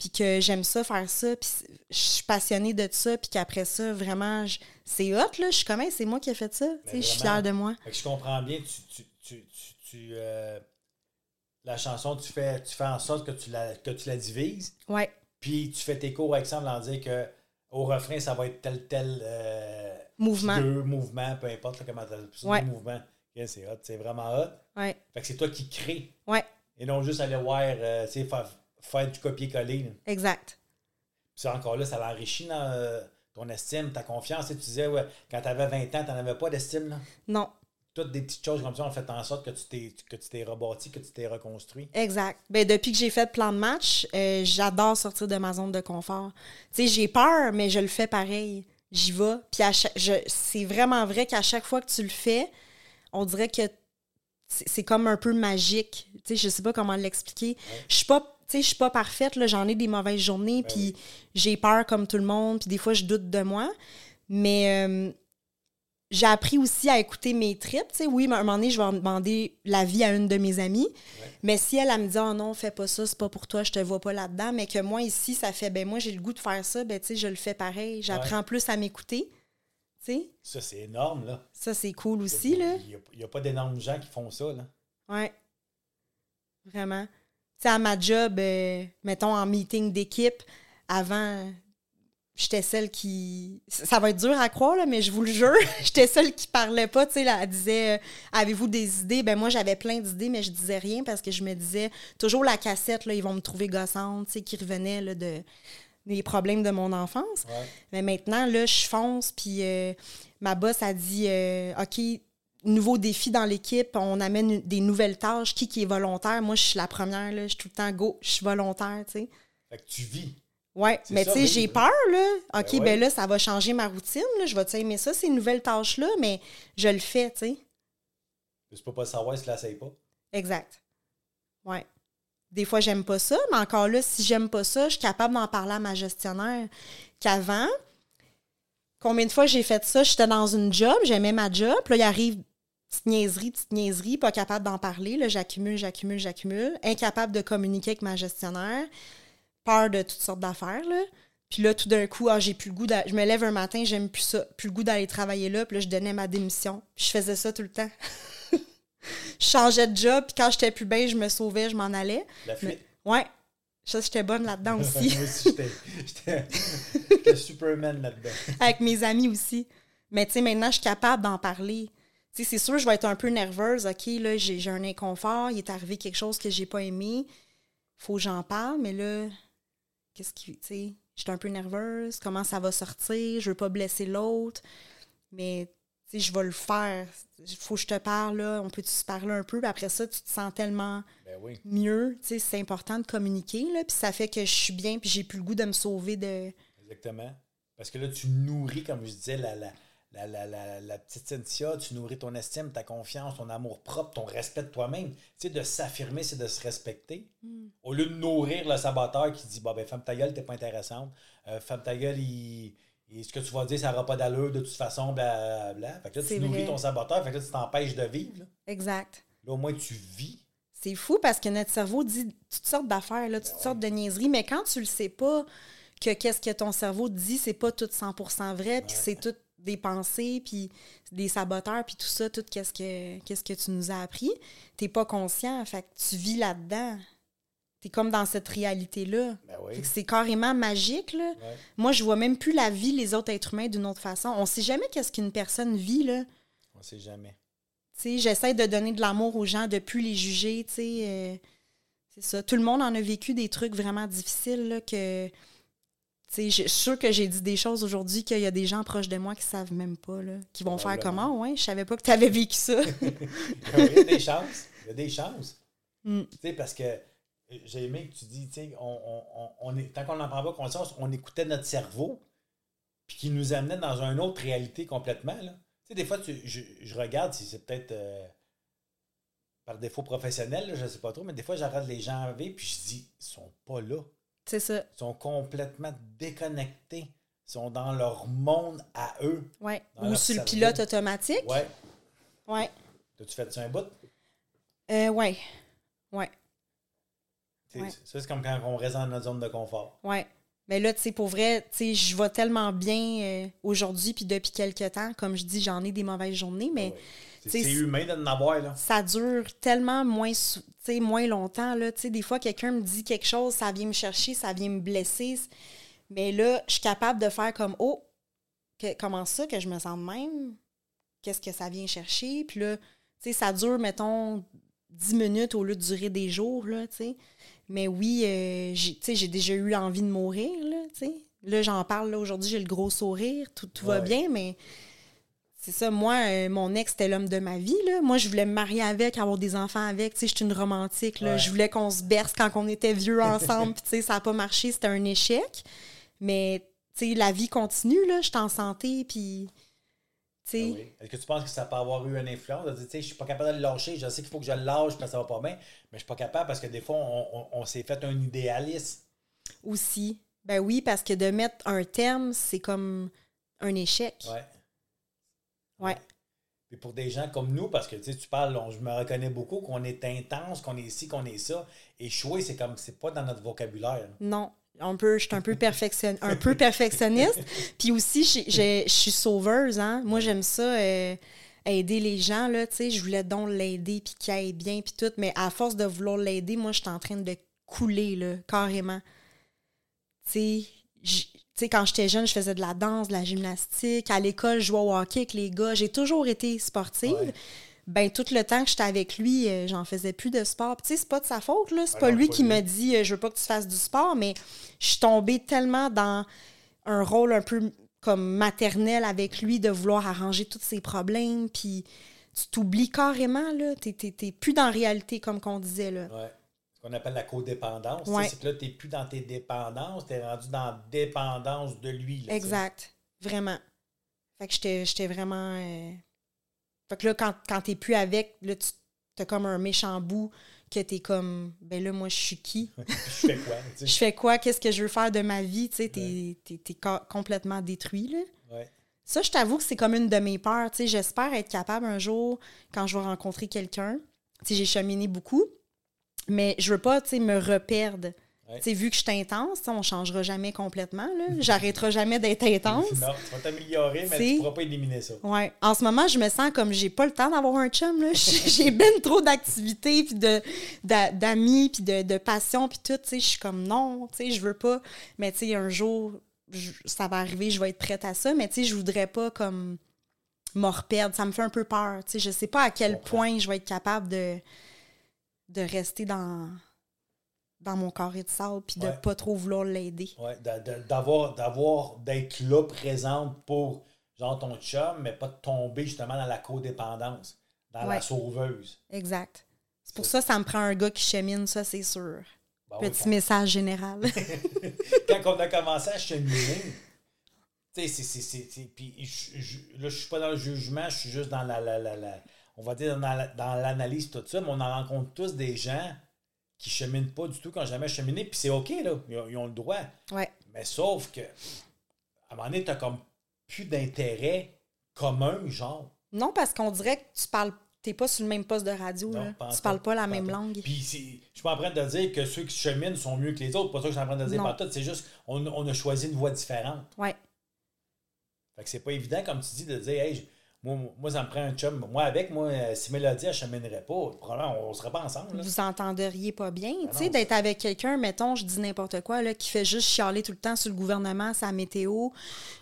Puis que j'aime ça, faire ça. Puis je suis passionnée de ça. Puis qu'après ça, vraiment, je- c'est hot, là. Je suis comme, Hey, c'est moi qui ai fait ça. Sais, je suis fière de moi. Je comprends bien, tu, tu, tu, tu, euh, la chanson, tu fais, tu fais en sorte que tu la, que tu la divises, Ouais, puis tu fais tes cours avec ça en dire que au refrain, ça va être tel, tel euh, mouvement. figure, mouvement, peu importe là, comment tu Ouais. mouvement. C'est hot, c'est vraiment hot. Ouais, Fait que c'est toi qui crée, ouais, et non juste aller voir, euh, tu sais, faire, faire du copier-coller. exact. Puis ça, encore là, ça l'enrichit dans euh, ton estime, ta confiance. Tu sais, tu disais, ouais, quand tu avais 20 ans, tu n'en avais pas d'estime, là? Non, Toutes des petites choses comme ça ont fait en sorte que tu t'es que tu t'es rebâti, que tu t'es reconstruit. Exact. Ben, depuis que j'ai fait plan de match, euh, j'adore sortir de ma zone de confort. Tu sais, j'ai peur, mais je le fais pareil. J'y vais. Puis à chaque- je- c'est vraiment vrai qu'à chaque fois que tu le fais, on dirait que c'est c'est comme un peu magique. Tu sais, je sais pas comment l'expliquer. Je suis pas, tu sais, je suis pas parfaite. là. J'en ai des mauvaises journées, puis j'ai peur comme tout le monde, puis des fois je doute de moi. Mais euh, j'ai appris aussi à écouter mes tripes. Tu sais, oui, à un moment donné, je vais demander l'avis à une de mes amies. Mais si elle, elle me dit, oh non, fais pas ça, c'est pas pour toi, je te vois pas là-dedans, mais que moi, ici, ça fait, ben moi, j'ai le goût de faire ça, ben tu sais, je le fais pareil. J'apprends plus à m'écouter. Tu sais, Ça, c'est énorme, là. ça, c'est cool aussi, là. Il n'y a, pas d'énormes gens qui font ça, là. Ouais. Vraiment. Sais, à ma job, euh, mettons en meeting d'équipe, avant, j'étais celle qui. Ça va être dur à croire, là, mais je vous le jure, j'étais celle qui parlait pas. Tu sais, là, elle disait euh, Avez-vous des idées? Ben, moi, j'avais plein d'idées, mais je disais rien parce que je me disais toujours la cassette, là, ils vont me trouver gossante, tu sais, qui revenait là, de des problèmes de mon enfance. Ouais. Mais maintenant, là, je fonce, puis euh, ma boss a dit euh, OK, nouveau défi dans l'équipe, on amène des nouvelles tâches. Qui qui est volontaire? Moi, je suis la première, là, je suis tout le temps go, je suis volontaire, tu sais. Fait que tu vis. Ouais, mais tu sais, j'ai peur, là. OK, Ben ben, ouais. là, ça va changer ma routine, là. Je vais aimer ça, ces nouvelles tâches-là, mais je le fais, tu sais. Tu peux pas savoir si tu l'essayes pas. Exact. Ouais. Des fois, j'aime pas ça, mais encore là, si j'aime pas ça, je suis capable d'en parler à ma gestionnaire qu'avant. Combien de fois j'ai fait ça? J'étais dans une job, j'aimais ma job, puis là, il arrive petite niaiserie, petite niaiserie, pas capable d'en parler. Là, j'accumule, j'accumule, j'accumule. Incapable de communiquer avec ma gestionnaire. Peur de toutes sortes d'affaires, là. Puis là, tout d'un coup, ah, j'ai plus le goût d'a- Je me lève un matin, j'aime plus ça. Plus le goût d'aller travailler là. Puis là, je donnais ma démission. Puis je faisais ça tout le temps. je changeais de job, puis quand j'étais plus bien, je me sauvais, je m'en allais. La fuite. Ouais. Ça, j'étais bonne là-dedans aussi. Moi aussi, j'étais Superman là-dedans. avec mes amis aussi. Mais tu sais, maintenant, je suis capable d'en parler. C'est sûr, je vais être un peu nerveuse. OK, là, j'ai un inconfort. Il est arrivé quelque chose que j'ai pas aimé. Faut que j'en parle, mais là, qu'est-ce qui. Tu sais, je suis un peu nerveuse. Comment ça va sortir? Je veux pas blesser l'autre. Mais, je vais le faire. Il faut que je te parle, là. On peut se parler un peu? Puis après ça, tu te sens tellement Ben oui. mieux. Tu sais, c'est important de communiquer, là. Puis ça fait que je suis bien, puis j'ai plus le goût de me sauver de. Exactement. Parce que là, tu nourris, comme je disais, la, la, la, la, la, la petite Cynthia, tu nourris ton estime, ta confiance, ton amour propre, ton respect de toi-même. Tu sais, de s'affirmer, c'est de se respecter. Au lieu de nourrir le saboteur qui dit, bah ben, femme ta gueule, t'es pas intéressante. Euh, femme ta gueule, il, il- ce que tu vas dire, ça n'aura pas d'allure de toute façon, blablabla. Fait que là, tu nourris vrai. ton saboteur, fait que là, tu t'empêches de vivre. Là. Exact. Là, au moins, tu vis. C'est fou parce que notre cerveau dit toutes sortes d'affaires, là, toutes sortes de niaiseries, mais quand tu le sais pas, que qu'est-ce que ton cerveau dit, c'est pas tout 100% vrai, puis c'est tout des pensées, puis des saboteurs, puis tout ça, tout qu'est-ce que, qu'est-ce que tu nous as appris, t'es pas conscient, fait que tu vis là-dedans. T'es comme dans cette réalité-là. Ben oui. C'est carrément magique, là. Ouais. Moi, je vois même plus la vie, les autres êtres humains d'une autre façon. On sait jamais qu'est-ce qu'une personne vit, là. On sait jamais. Tu sais, j'essaie de donner de l'amour aux gens, de plus les juger, tu sais. euh, c'est ça. Tout le monde en a vécu des trucs vraiment difficiles, là, que... Tu sais, je suis sûre que j'ai dit des choses aujourd'hui qu'il y a des gens proches de moi qui savent même pas, là, qui vont faire comment, ouais, je savais pas que tu avais vécu ça. Il y a des chances. Il y a des chances. Mm. Tu sais, parce que euh, j'ai aimé que tu dis, on, on, on- on est, tant qu'on n'en prend pas conscience, on écoutait notre cerveau, puis qui nous amenait dans une autre réalité complètement. Là. Tu sais, des fois, tu- je, je regarde si c'est peut-être euh, par défaut professionnel, là, je ne sais pas trop, mais des fois, j'arrête les gens vivre, puis je dis, ils sont pas là. C'est ça, Ils sont complètement déconnectés. Ils sont dans leur monde à eux. Dans Ou sur le pilote automatique. Ouais. Ouais. T'as-tu fait ça un bout? Euh, ouais. Ouais. Tu sais, Ouais. Ça, c'est comme quand on reste dans notre zone de confort. Ouais. Mais là, tu sais, pour vrai, tu sais, je vais tellement bien euh, aujourd'hui puis depuis quelques temps. Comme je dis, j'en ai des mauvaises journées, mais Ouais. C'est tu sais, c'est humain de en avoir, là. ça dure tellement moins, moins longtemps. Là. Tu sais, Des fois, quelqu'un me dit quelque chose, ça vient me chercher, ça vient me blesser. Mais là, je suis capable de faire comme Oh, que- comment ça que je me sens de même? Qu'est-ce que ça vient chercher? Puis là, tu sais, ça dure, mettons, 10 minutes au lieu de durer des jours, là, tu sais. Mais oui, euh, j'ai tu sais, j'ai déjà eu envie de mourir, là, tu sais. Là, j'en parle, là, aujourd'hui, j'ai le gros sourire, tout, tout va bien, mais c'est ça, moi, euh, mon ex, c'était l'homme de ma vie, là. Moi, je voulais me marier avec, avoir des enfants avec, tu sais, je suis une romantique, là. Ouais. Je voulais qu'on se berce quand on était vieux ensemble, puis tu sais, ça n'a pas marché, c'était un échec. Mais, tu sais, la vie continue, là, je suis en santé, puis, oui. Est-ce que tu penses que ça peut avoir eu une influence? De dire, je suis pas capable de le lâcher, je sais qu'il faut que je le lâche parce que ça va pas bien, mais je suis pas capable parce que des fois, on, on- on s'est fait un idéaliste. Aussi. Ben oui, parce que de mettre un terme, c'est comme un échec. Ouais. Ouais. Puis pour des gens comme nous, parce que tu parles, on- je me reconnais beaucoup, qu'on est intense, qu'on est ci, qu'on est ça. Échouer, c'est comme, c'est pas dans notre vocabulaire. Non. Un peu, je suis un peu, perfection, un peu perfectionniste. Puis aussi, je suis sauveuse. Hein? Moi, j'aime ça, euh, aider les gens. Là, tu sais, je voulais donc l'aider, puis qu'il aille bien, puis tout. Mais à force de vouloir l'aider, moi, je suis en train de couler, là, carrément. Tu sais, j- tu sais, quand j'étais jeune, je faisais de la danse, de la gymnastique. À l'école, je jouais au hockey avec les gars. J'ai toujours été sportive. Ouais. Ben, tout le temps que j'étais avec lui, euh, j'en faisais plus de sport. Tu sais, c'est pas de sa faute, là. C'est Ah pas lui qui m'a dit euh, je veux pas que tu fasses du sport, mais je suis tombée tellement dans un rôle un peu comme maternel avec lui de vouloir arranger tous ses problèmes. Puis tu t'oublies carrément, là. T'es, t'es- t'es plus dans la réalité, comme qu'on disait, là. Ouais. Ce qu'on appelle la codépendance. Ouais. C'est que là, tu n'es plus dans tes dépendances, tu es rendu dans la dépendance de lui. là. Exact. Vraiment. Fait que j'étais, j'étais vraiment. euh, Fait que là, quand, quand t'es plus avec, là, tu t'as comme un méchant bout que t'es comme, ben là, moi, je suis qui? je fais quoi? Je fais quoi? Qu'est-ce que je veux faire de ma vie? Tu sais, t'es, complètement détruit, là. Ouais. Ça, je t'avoue que c'est comme une de mes peurs. Tu sais, j'espère être capable un jour, quand je vais rencontrer quelqu'un, tu sais, j'ai cheminé beaucoup, mais je veux pas, tu sais, me reperdre. Ouais. Vu que je suis intense, on changera jamais complètement. J'arrêterai jamais d'être intense. Non, tu vas t'améliorer, mais tu ne pourras pas éliminer ça. Ouais. En ce moment, je me sens comme j'ai pas le temps d'avoir un chum. J'ai ben trop d'activités, puis d'amis, puis de, de passion, puis tout. Je suis comme non, tu sais, je veux pas. Mais tu sais, un jour, je- ça va arriver, je vais être prête à ça. Mais tu sais, je voudrais pas comme me reperdre. Ça me fait un peu peur. Je sais pas à quel point je vais être capable de, de rester dans, dans mon carré de sable, puis de Ouais. pas trop vouloir l'aider. Ouais, d'a- d'a- d'avoir, d'avoir, d'être là présente pour genre ton chum, mais pas de tomber justement dans la codépendance, dans la sauveuse. Exact. C'est pour ça que ça me prend un gars qui chemine, ça, c'est sûr. Ben oui, Petit message général. quand, on a commencé à cheminer, Tu sais, c'est- c'est- c'est- c'est- Puis là, je suis pas dans le jugement, je suis juste dans la. la, la, la- on va dire dans l'analyse, tout ça, mais on en rencontre tous des gens qui cheminent pas du tout, n'ont jamais cheminé, puis c'est OK, là. Ils ont, ils ont le droit. Ouais. Mais sauf que, à un moment donné, tu comme plus d'intérêt commun, genre. Non, parce qu'on dirait que tu parles. T'es pas sur le même poste de radio, Non, là. Tu tout, parles pas la même tout. langue. Puis je suis pas en train de dire que ceux qui cheminent sont mieux que les autres. Pas ça que je suis en train de dire Non. par tout. C'est juste, on, on a choisi une voie différente. Ouais. Fait que c'est pas évident, comme tu dis, de dire, hey, je- moi, moi, ça me prend un chum. Moi, avec, moi, euh, si Mélodie, elle cheminerait pas, probablement, on serait pas ensemble. là. Vous entendriez pas bien. Ben tu sais, d'être avec quelqu'un, mettons, je dis n'importe quoi, là, qui fait juste chialer tout le temps sur le gouvernement, sa météo.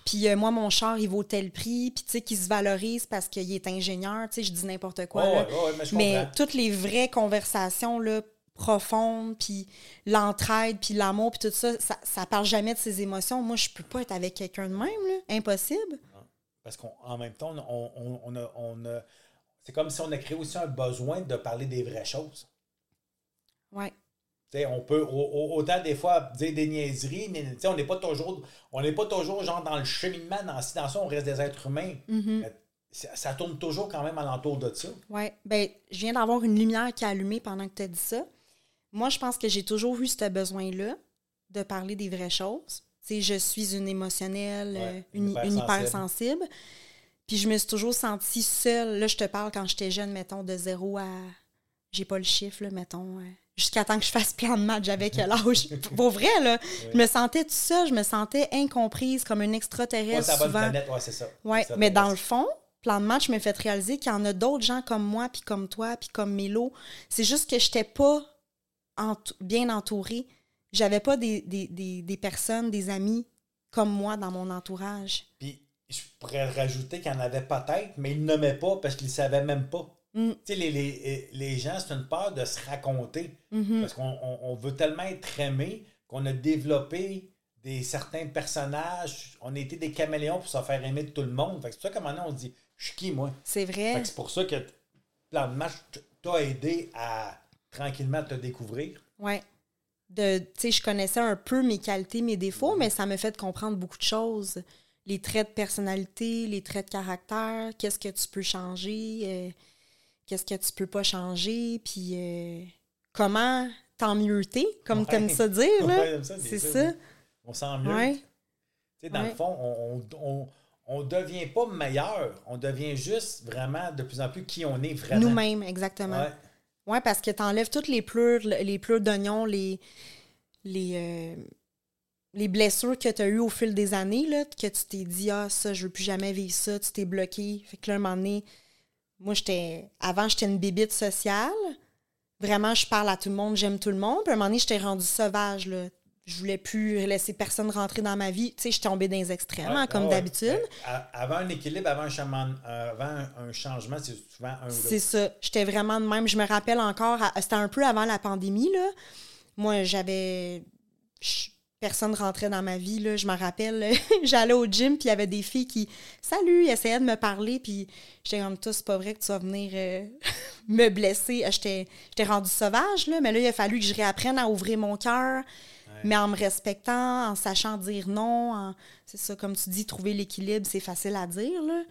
Puis euh, moi, mon char, il vaut tel prix. Puis tu sais, qui se valorise parce qu'il est ingénieur. Tu sais, je dis n'importe quoi. Ouais, là. ouais, ouais, mais toutes les vraies conversations là, profondes, puis l'entraide, puis l'amour, puis tout ça, ça, ça parle jamais de ses émotions. Moi, je peux pas être avec quelqu'un de même, là. Impossible. Parce qu'en même temps, on, on- on a. on a- c'est comme si on a créé aussi un besoin de parler des vraies choses. Ouais. Tu sais, on peut au- au- autant des fois dire des niaiseries, mais on n'est pas toujours on n'est pas toujours genre dans le cheminement, dans dans ça, on reste des êtres humains. Mhm. Mais ça, ça tourne toujours quand même alentour de ça. Ouais. Ben, je viens d'avoir une lumière qui a allumé pendant que tu as dit ça. Moi, je pense que j'ai toujours eu ce besoin-là de parler des vraies choses. Sais, je suis une émotionnelle, Ouais, euh, une une, une hypersensible. hypersensible. Puis je me suis toujours sentie seule. Là, je te parle quand j'étais jeune, mettons, de zéro à. J'ai pas le chiffre, là, mettons. euh, Jusqu'à temps que je fasse plein de matchs, j'avais quel âge? Pour vrai, là. Je me sentais toute seule, je me sentais incomprise, comme une extraterrestre. souvent. planète, ouais, c'est ça. Oui, Ça, mais dans le fond, plan de match me fait réaliser qu'il y en a d'autres gens comme moi, puis comme toi, puis comme Mélo. C'est juste que je n'étais pas bien entourée. J'avais pas des, des, des, des personnes, des amis comme moi dans mon entourage. Puis je pourrais rajouter qu'il y en avait peut-être, mais ils ne nommaient pas parce qu'ils ne savaient même pas. Mm. Tu sais, les, les, les gens, c'est une peur de se raconter. Mhm. Parce qu'on on- on veut tellement être aimé qu'on a développé des certains personnages. On a été des caméléons pour se faire aimer de tout le monde. Fait que c'est ça qu'à un moment donné, on se dit Je suis qui, moi? C'est Fait vrai. que c'est pour ça que Plan de match t'a aidé à tranquillement te découvrir. Ouais. De, tu sais, je connaissais un peu mes qualités, mes défauts, mais ça m'a fait comprendre beaucoup de choses. Les traits de personnalité, les traits de caractère, qu'est-ce que tu peux changer, euh, qu'est-ce que tu peux pas changer, puis euh, comment t'es, comme Ouais. t'aimes ça dire, là. Ouais, ça, C'est ça. On sent mieux. Ouais. Tu sais, dans le fond, on, on, on devient pas meilleur. On devient juste vraiment de plus en plus qui on est vraiment. Nous-mêmes, exactement. Ouais, parce que t'enlèves toutes les pleurs, les pleurs d'oignons, les, les, euh, les blessures que tu as eues au fil des années, là, que tu t'es dit, ah, ça, je veux plus jamais vivre ça, tu t'es bloqué. Fait que là, un moment donné, moi, j'étais. Avant, j'étais une bébite sociale. Vraiment, je parle à tout le monde, j'aime tout le monde. Puis à un moment donné, j'étais rendue sauvage, là. Je voulais plus laisser personne rentrer dans ma vie. Tu sais, je suis tombée dans les extrêmes, Ouais, comme ouais. d'habitude. Ben, Avant un équilibre, avant un, changement, avant un- un changement, c'est souvent un ou C'est ça. J'étais vraiment de même. Je me rappelle encore, c'était un peu avant la pandémie, là. Moi, j'avais. Personne rentrait dans ma vie, là. Je me rappelle, j'allais au gym, puis il y avait des filles qui. Salut, essayaient de me parler, puis j'étais comme, toi, c'est pas vrai que tu vas venir euh, me blesser. J'étais j'étais rendue sauvage, là, mais là, il a fallu que je réapprenne à ouvrir mon cœur, mais en me respectant, en sachant dire non. en- C'est ça, comme tu dis, trouver l'équilibre, c'est facile à dire, là.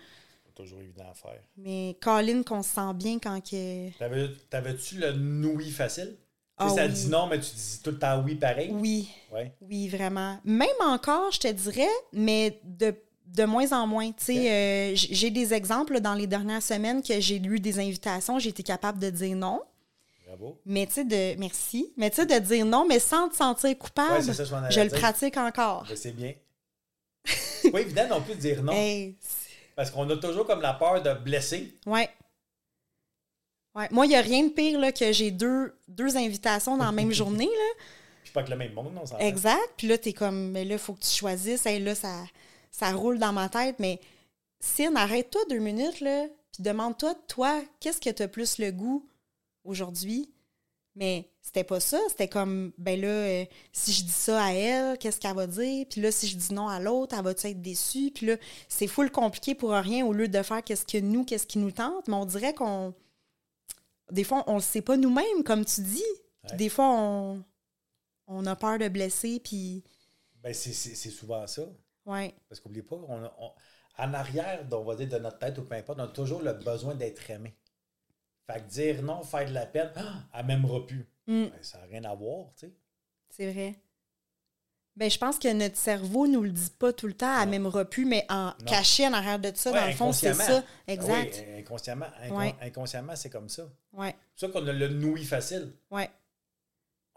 C'est toujours évident à faire. Mais Colin, qu'on se sent bien quand que. T'avais- T'avais-tu le oui facile? Ah ça oui. dit non, mais tu dis tout le temps oui pareil? Oui, Ouais. oui, vraiment. Même encore, je te dirais, mais de, de moins en moins. Tu sais, Ok. euh, j'ai des exemples là, dans les dernières semaines que j'ai lu des invitations, j'ai été capable de dire non. Bravo. Mais tu sais, de. Merci. Mais tu sais, de dire non, mais sans te sentir coupable, Ouais, ça, je le pratique encore. Ben, c'est bien. Pas évident non plus de dire non. Hey, Parce qu'on a toujours comme la peur de blesser. ouais. Ouais. Moi, il n'y a rien de pire là, que j'ai deux, deux invitations dans la même journée. Là. Puis pas que le même monde, on s'entend. Exact. Puis là, t'es comme, mais là, il faut que tu choisisses. Hey, là, ça, ça roule dans ma tête. Mais Sin, arrête-toi deux minutes, là. Puis demande-toi, toi, qu'est-ce que t'as plus le goût aujourd'hui? Mais c'était pas ça. C'était comme, ben là, euh, si je dis ça à elle, qu'est-ce qu'elle va dire? Puis là, si je dis non à l'autre, elle va-tu être déçue? Puis là, c'est full compliqué pour rien au lieu de faire qu'est-ce que nous, qu'est-ce qui nous tente. Mais on dirait qu'on. Des fois, on le sait pas nous-mêmes, comme tu dis. Ouais. Des fois, on, on a peur de blesser, puis. Ben, c'est- souvent ça. Ouais. Parce qu'oublie pas, on, on- en arrière, on va dire de notre tête ou peu importe, on a toujours le besoin d'être aimé. Fait que dire non, faire de la peine, ah, elle m'aimera plus. Mm. Ben, ça n'a rien à voir, tu sais. C'est vrai. Ben, je pense que notre cerveau nous le dit pas tout le temps, elle m'aimera plus, mais en Non. caché en arrière de ça, Ouais, dans le fond, c'est ça. Exact. Ah oui, inconsciemment, Ouais. inconsciemment c'est comme ça. Ouais, C'est pour ça qu'on a le nouille facile. ouais.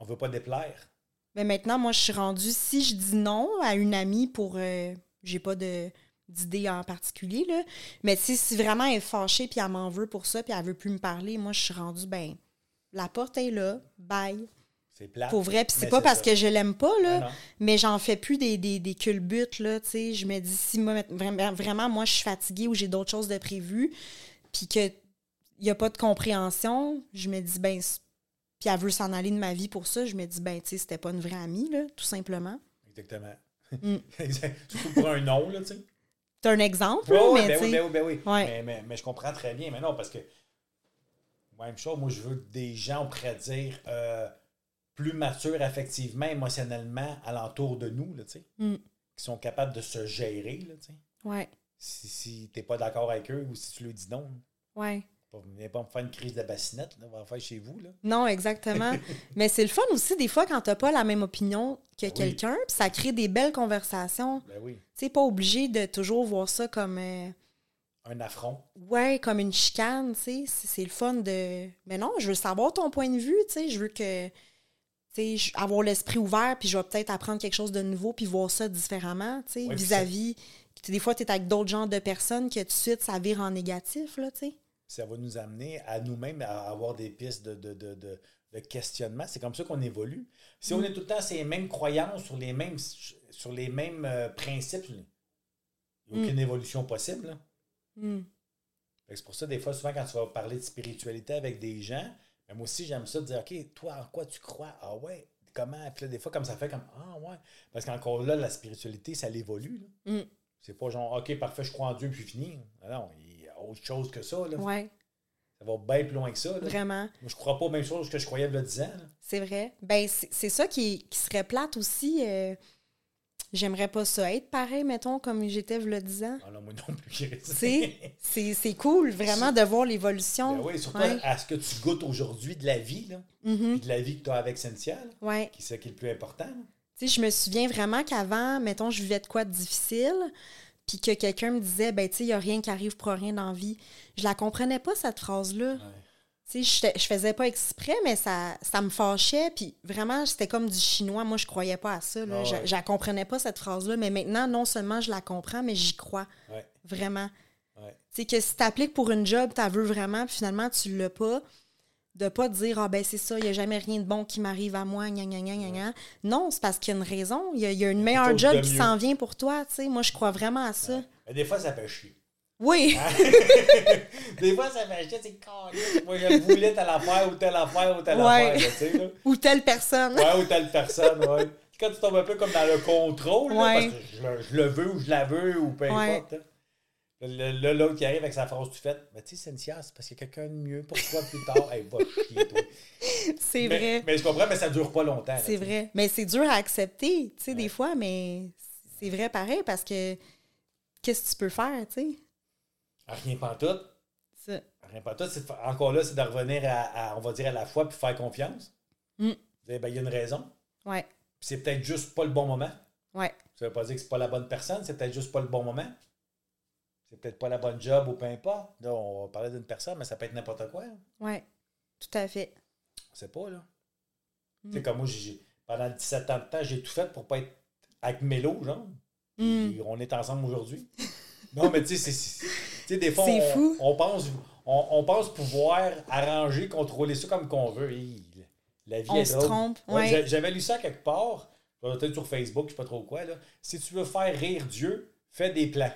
On veut pas déplaire. Mais maintenant, moi, je suis rendue, si je dis non à une amie pour. euh, j'ai pas de d'idée en particulier, là. Mais si vraiment elle est fâchée puis elle m'en veut pour ça puis elle veut plus me parler, moi, je suis rendue, ben, la porte est là, bye. C'est plat. Pour vrai, puis c'est pas parce ça. que je l'aime pas, là. Non. Mais j'en fais plus des, des, des culbutes, là, tu sais. Je me dis, si moi, vraiment, moi, je suis fatiguée ou j'ai d'autres choses de prévues, puis qu'il n'y a pas de compréhension, je me dis, ben, puis elle veut s'en aller de ma vie pour ça, je me dis, ben, tu sais, c'était pas une vraie amie, là, tout simplement. Exactement. Mm. Surtout pour un nom, là, tu sais. C'est un exemple, Oui, oui, mais ben tu oui, ben oui, ben oui. Ouais. Mais, mais- mais je comprends très bien. Mais non, parce que, même chose, moi, je veux des gens, on pourrait dire, euh, plus matures affectivement, émotionnellement, alentour de nous, là, tu sais, Mm. qui sont capables de se gérer, là, tu sais. ouais, Si, si tu n'es pas d'accord avec eux ou si tu leur dis non, ouais. Pas, venez pas me faire une crise de bassinette, là, on va en faire chez vous, là. Non, exactement. mais c'est le fun aussi, des fois, quand t'as pas la même opinion que Oui. quelqu'un, ça crée des belles conversations. Ben oui, Tu pas obligé de toujours voir ça comme... euh, un affront. Ouais, comme une chicane, tu sais, c'est le fun de... Mais non, je veux savoir ton point de vue, tu sais, je veux que... Tu sais, avoir l'esprit ouvert, puis je vais peut-être apprendre quelque chose de nouveau, puis voir ça différemment, tu sais, vis-à-vis... tu Des fois, tu es avec d'autres genres de personnes que tout de suite, ça vire en négatif, là, tu sais. Ça va nous amener à nous-mêmes à avoir des pistes de, de, de, de- de questionnement. C'est comme ça qu'on évolue. Si Mm. on est tout le temps sur les mêmes croyances, sur les mêmes, sur les mêmes euh, principes, il n'y a aucune Mm. évolution possible. que C'est pour ça, des fois, souvent, quand tu vas parler de spiritualité avec des gens, ben, moi aussi, j'aime ça de dire OK, toi, en quoi tu crois? Ah ouais, comment? Puis là, des fois, comme ça fait comme Ah ouais. Parce qu'encore là, la spiritualité, ça l'évolue. Mm. C'est pas genre OK, parfait, je crois en Dieu, puis fini. Non, il autre chose que ça. Là. Ouais, Ça va bien plus loin que ça. là. vraiment. Moi, je crois pas aux mêmes choses que je croyais il y a 10 ans. C'est vrai. Ben, c'est ça qui, qui serait plate aussi. euh, J'aimerais pas ça être pareil, mettons, comme j'étais le 10 ans. Ah non, moi non plus. C'est cool, vraiment, de voir l'évolution. Ben oui, surtout Ouais. à ce que tu goûtes aujourd'hui de la vie, là, Mhm. puis de la vie que tu as avec Cynthia, Ouais. qui c'est qui est le plus important. là. Tu sais, je me souviens vraiment qu'avant, mettons, je vivais de quoi de difficile, puis que quelqu'un me disait, ben, tu sais, il n'y a rien qui arrive pour rien dans la vie. Je la comprenais pas, cette phrase-là. Tu sais, je, faisais pas exprès, mais ça, ça me fâchait, puis vraiment, c'était comme du chinois. Moi, je croyais pas à ça. Là. Ah Je, ouais. je la comprenais pas, cette phrase-là, mais maintenant, non seulement je la comprends, mais j'y crois. Ouais, Vraiment. ouais. Tu sais, que si t'appliques pour une job, t'as veux vraiment, puis finalement, tu l'as pas, de pas te dire, ah ben c'est ça, il n'y a jamais rien de bon qui m'arrive à moi, gna gna gna gna gna. Non, c'est parce qu'il y a une raison. Il y a, il y a une meilleure job qui s'en vient pour toi, tu sais. Moi, je crois vraiment à ça. Mais des fois, ça fait chier. Oui, Hein? des fois, ça fait chier, c'est con. Moi, je voulais telle affaire ou telle affaire ou telle Ouais. affaire, tu sais. là. ou telle personne. Ouais, ou telle personne, ouais. Quand tu tombes un peu comme dans le contrôle, là, Ouais. parce que je, le- je le veux ou je la veux ou peu importe. hein. Le- L'autre qui arrive avec sa phrase tout faite, mais tu sais, Cynthia, c'est parce qu'il y a quelqu'un de mieux pour toi plus tard. Hey, va chier, toi. C'est mais, vrai. Mais je comprends, mais ça dure pas longtemps. là, C'est tu vrai. Mais c'est dur à accepter, tu sais, des fois, mais c'est vrai pareil parce que qu'est-ce que tu peux faire, tu sais? Rien pantoute. Ça. Rien pantoute. c'est Encore là, c'est de revenir à, à, on va dire, à la foi puis faire confiance. Mm. Ben, il y a une raison. Ouais, Puis c'est peut-être juste pas le bon moment. ouais, Ça veut pas dire que c'est pas la bonne personne, c'est peut-être juste pas le bon moment. C'est peut-être pas la bonne job ou peu importe. Là, on va parler d'une personne, mais ça peut être n'importe quoi. ouais. Tout à fait. On sait pas, là. Mm. Sais, comme moi, j'ai- pendant 17 ans de temps, j'ai tout fait pour pas être avec Mélo, genre. Mm. Puis on est ensemble aujourd'hui. non, mais tu sais, c'est- c'est- des fois, C'est on, fou. on pense, on, on pense pouvoir arranger, contrôler ça comme qu'on veut. La vie On est se drôle. trompe, Ouais, ouais. j'a- J'avais lu ça quelque part, peut-être sur Facebook, je sais pas trop quoi. Là. Si tu veux faire rire Dieu, fais des plans.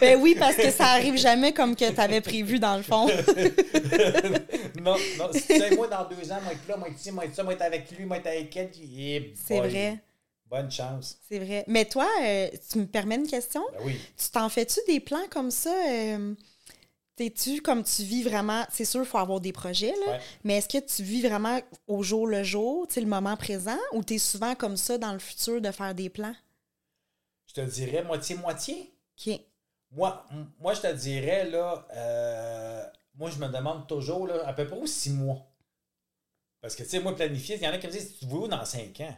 Ben oui, parce que ça arrive jamais comme que tu avais prévu dans le fond. non, non, si moi, dans deux ans, moi, être là, moi, être ici, moi, être ça, moi, être avec lui, moi, être avec elle, eh C'est vrai. Bonne chance. C'est vrai. Mais toi, euh, tu me permets une question? Ben oui. Tu t'en fais-tu des plans comme ça? euh, T'es-tu comme tu vis vraiment? C'est sûr, il faut avoir des projets, là. Ouais. Mais est-ce que tu vis vraiment au jour le jour, le moment présent, ou t'es souvent comme ça dans le futur de faire des plans? Je te dirais moitié-moitié. OK. Moi, moi, je te dirais, là, euh, moi, je me demande toujours, là, à peu près aux six mois. Parce que, tu sais, moi, planifier, il y en a qui me disent, tu te vois où dans cinq ans?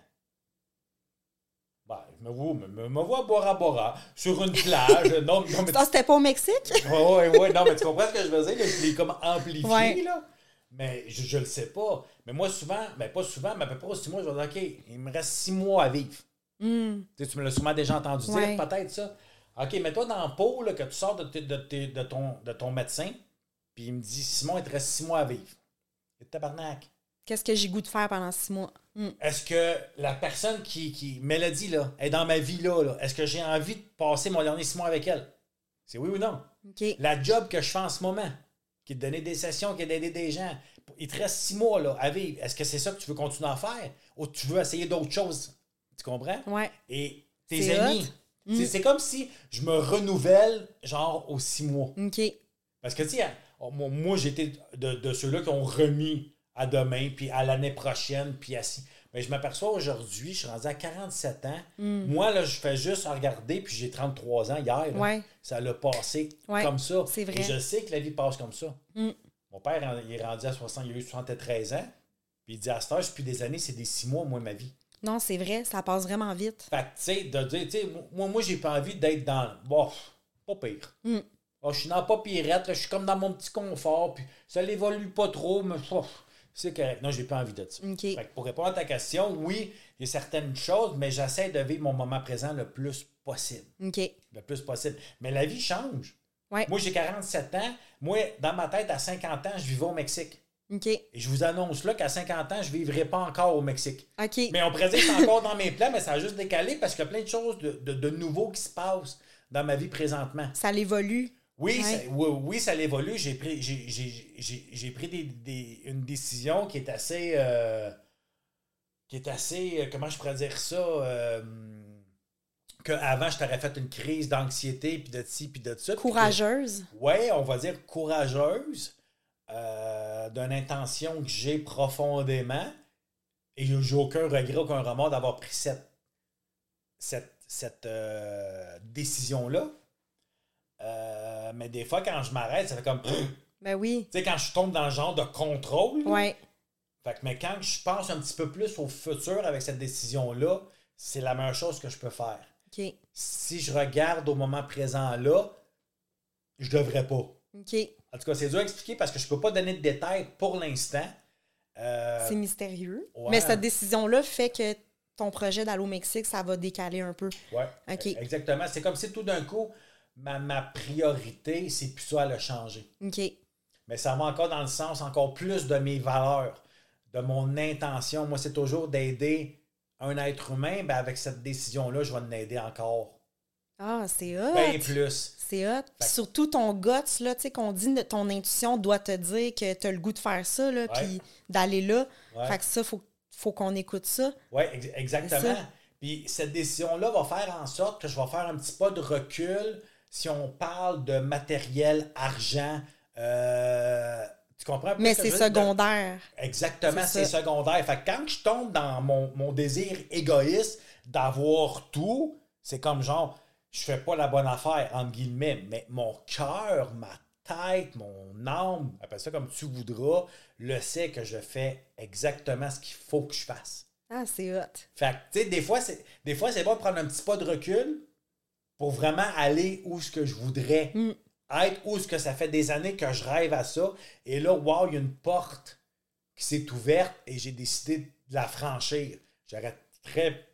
Ben, je me vois, me, me- vois à Bora Bora, sur une plage. non, non, mais c'était pas au Mexique? Ouais, ouais, ouais. Non, mais tu comprends ce que je veux dire? là? Je l'ai comme amplifié, Ouais. là. Mais je, je le sais pas. Mais moi, souvent, ben pas souvent, mais à peu près aux six mois, je vais dire, OK, il me reste six mois à vivre. Hmm. Tu me l'as sûrement déjà entendu Ouais. dire, peut-être ça. OK, mets-toi dans le pot, là, que tu sors de, de, de ton, de ton médecin, puis il me dit, Simon, il te reste six mois à vivre. Et tabarnak. Qu'est-ce que j'ai goût de faire pendant six mois? Hmm. Est-ce que la personne qui, qui Mélodie, là, est dans ma vie, là, là, est-ce que j'ai envie de passer mon dernier six mois avec elle? C'est oui ou non? La job que je fais en ce moment, qui est de donner des sessions, qui est d'aider des gens, il te reste six mois là, à vivre. Est-ce que c'est ça que tu veux continuer à faire? Ou tu veux essayer d'autres choses? Tu comprends? Ouais. Et tes amis. Mm. C'est comme si je me renouvelle, genre, aux six mois. OK. Parce que, tu sais, oh, moi, j'étais de, de ceux-là qui ont remis à demain, puis à l'année prochaine, puis à si. Mais je m'aperçois aujourd'hui, je suis rendu à 47 ans. Hmm. Moi, là, je fais juste regarder, puis j'ai 33 ans hier. là. Ouais. Ça l'a passé Ouais, comme ça. c'est vrai. Et je sais que la vie passe comme ça. Mm. Mon père, il est rendu à 60, il a eu 73 ans. Puis il dit à cet âge, depuis des années, c'est des six mois, moi, ma vie. Non, c'est vrai, ça passe vraiment vite. Fait que, tu sais, de dire, tu sais, moi, moi j'ai pas envie d'être dans. Bon, pas pire. Mm. Ah, je suis dans pas pirate, je suis comme dans mon petit confort, puis ça l'évolue pas trop, mais oh, c'est correct. Non, j'ai pas envie de ça. Fait que pour répondre à ta question, oui, il y a certaines choses, mais j'essaie de vivre mon moment présent le plus possible. OK. Le plus possible. Mais la vie change. Ouais. Moi, j'ai 47 ans. Moi, dans ma tête, à 50 ans, je vivais au Mexique. OK. Et je vous annonce là qu'à 50 ans, je ne vivrai pas encore au Mexique. OK. Mais on pourrait dire que c'est encore dans mes plans, mais ça a juste décalé parce qu'il y a plein de choses de, de, de nouveau qui se passent dans ma vie présentement. Ça l'évolue. Oui, Ouais. ça, oui, oui, ça l'évolue. J'ai pris, j'ai, j'ai- j'ai- j'ai pris des, des- une décision qui est assez. euh, qui est assez. euh, Comment je pourrais dire ça? Euh, qu'avant, je t'aurais fait une crise d'anxiété, puis de ci, puis de ça. Courageuse. ouais, on va dire courageuse, euh, d'une intention que j'ai profondément. Et j'ai aucun regret, aucun remords d'avoir pris cette, cette, cette euh, décision-là. Euh, mais des fois, quand je m'arrête, ça fait comme. tu Ben oui. sais, quand je tombe dans le genre de contrôle. Ouais. fait que, mais quand je pense un petit peu plus au futur avec cette décision-là, c'est la meilleure chose que je peux faire. OK. Si je regarde au moment présent là, je devrais pas. OK. En tout cas, c'est dur à expliquer parce que je peux pas donner de détails pour l'instant. Euh, C'est mystérieux. ouais. Mais cette décision-là fait que ton projet d'aller au Mexique, ça va décaler un peu. OK. exactement. C'est comme si tout d'un coup, ma, ma priorité, c'est plus ça, elle a changé. OK. Mais ça va encore dans le sens encore plus de mes valeurs, de mon intention. Moi, c'est toujours d'aider un être humain. Ben, avec cette décision-là, je vais l'aider encore Ah, c'est hot. bien plus. C'est hot. Puis surtout ton guts, là, tu sais, qu'on dit, ton intuition doit te dire que tu as le goût de faire ça, là, puis d'aller là. Ouais. Fait que ça, faut, faut qu'on écoute ça. Oui, exactement. Ça. Puis cette décision-là va faire en sorte que je vais faire un petit pas de recul si on parle de matériel, argent. euh, tu comprends? Mais c'est secondaire. Exactement, C'est secondaire. Fait que quand je tombe dans mon, mon désir égoïste d'avoir tout, c'est comme genre, je fais pas la bonne affaire, entre guillemets, mais mon cœur, ma tête, mon âme, appelle ça comme tu voudras, le sait que je fais exactement ce qu'il faut que je fasse. Ah, c'est hot. Fait que, tu sais, des fois, c'est, des fois, c'est bon de prendre un petit pas de recul pour vraiment aller où ce que je voudrais Mm. être, où ce que ça fait des années que je rêve à ça. Et là, wow, il y a une porte qui s'est ouverte et j'ai décidé de la franchir. J'aurais très...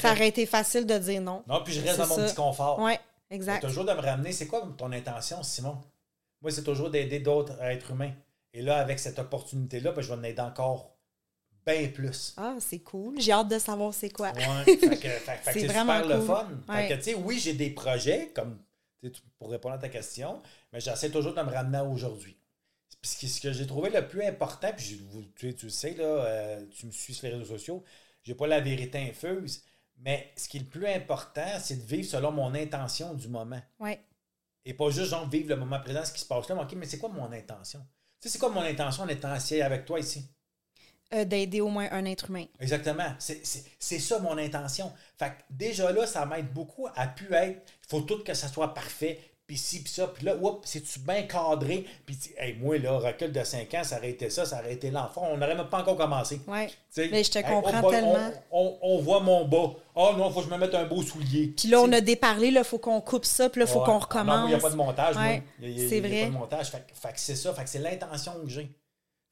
Ça aurait été facile de dire non. Non, puis je reste dans mon ça. petit confort. Mais exact. toujours de me ramener, c'est quoi ton intention, Simon? Moi, c'est toujours d'aider d'autres êtres humains. Et là, avec cette opportunité-là, ben, je vais en aider encore bien plus. Ah, c'est cool. J'ai hâte de savoir c'est quoi. Ouais, C'est vraiment super le fun. Fait que, oui, j'ai des projets, comme pour répondre à ta question, mais j'essaie toujours de me ramener à aujourd'hui. Ce que- j'ai trouvé le plus important, puis je- tu, tu le sais, là, euh, tu me suis sur les réseaux sociaux, j'ai pas la vérité infuse, mais ce qui est le plus important, c'est de vivre selon mon intention du moment. Ouais. Et pas juste genre vivre le moment présent, ce qui se passe là. Mais OK, mais c'est quoi mon intention? Tu sais, c'est quoi mon intention en étant assis avec toi ici? Euh, D'aider au moins un être humain. Exactement. C'est- ça mon intention. Fait que déjà là, ça m'aide beaucoup à pu être. Il faut tout que ça soit parfait. Puis ci, puis ça. Puis là, oups, c'est-tu bien cadré? Puis, hey, moi, là, recul de 5 ans, ça aurait été ça, ça aurait été l'enfant. On n'aurait même pas encore commencé. Sais, Mais je te hey, comprends on, tellement. On, on- on voit mon bas. Oh non, faut que je me mette un beau soulier. Puis là, on a déparlé, là, faut qu'on coupe ça, puis là, faut Ouais. qu'on Non, recommence. il n'y a pas de montage. Ouais, Il y a- il y a- c'est il vrai. pas de montage. Fait, que- fait que c'est ça. Fait que c'est l'intention que j'ai.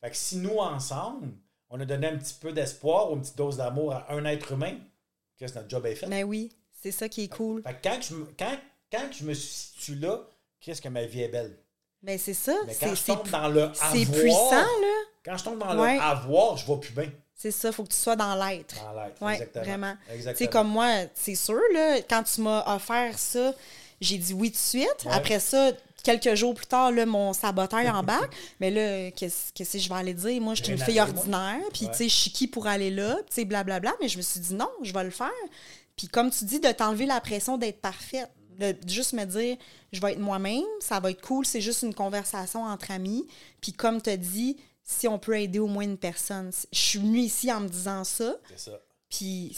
Fait que si nous, ensemble, on a donné un petit peu d'espoir ou une petite dose d'amour à un être humain, que notre job est fait. Mais oui, c'est ça qui est cool. Fait que quand je, me- quand, quand je me situe là, qu'est-ce que ma vie est belle. Mais c'est ça. Mais quand C'est je c'est tombe dans le c'est avoir, puissant, là. quand je tombe dans Ouais. le avoir, je vais plus bien C'est ça, faut que tu sois dans l'être. dans l'être. Exactement. vraiment. Tu Exactement. sais, comme moi, c'est sûr, là, quand tu m'as offert ça, j'ai dit oui tout de suite. Ouais. Après ça, quelques jours plus tard, là, mon saboteur embarque. Mais là, qu'est-ce que je vais aller dire? Moi, je suis une fille ordinaire, puis tu sais, je suis qui pour aller là, tu sais, blablabla. Mais je me suis dit non, je vais le faire. Puis comme tu dis, de t'enlever la pression d'être parfaite. De juste me dire, je vais être moi-même, ça va être cool, c'est juste une conversation entre amis. Puis comme tu as dit, si on peut aider au moins une personne. Je suis venue ici en me disant ça. C'est ça. Puis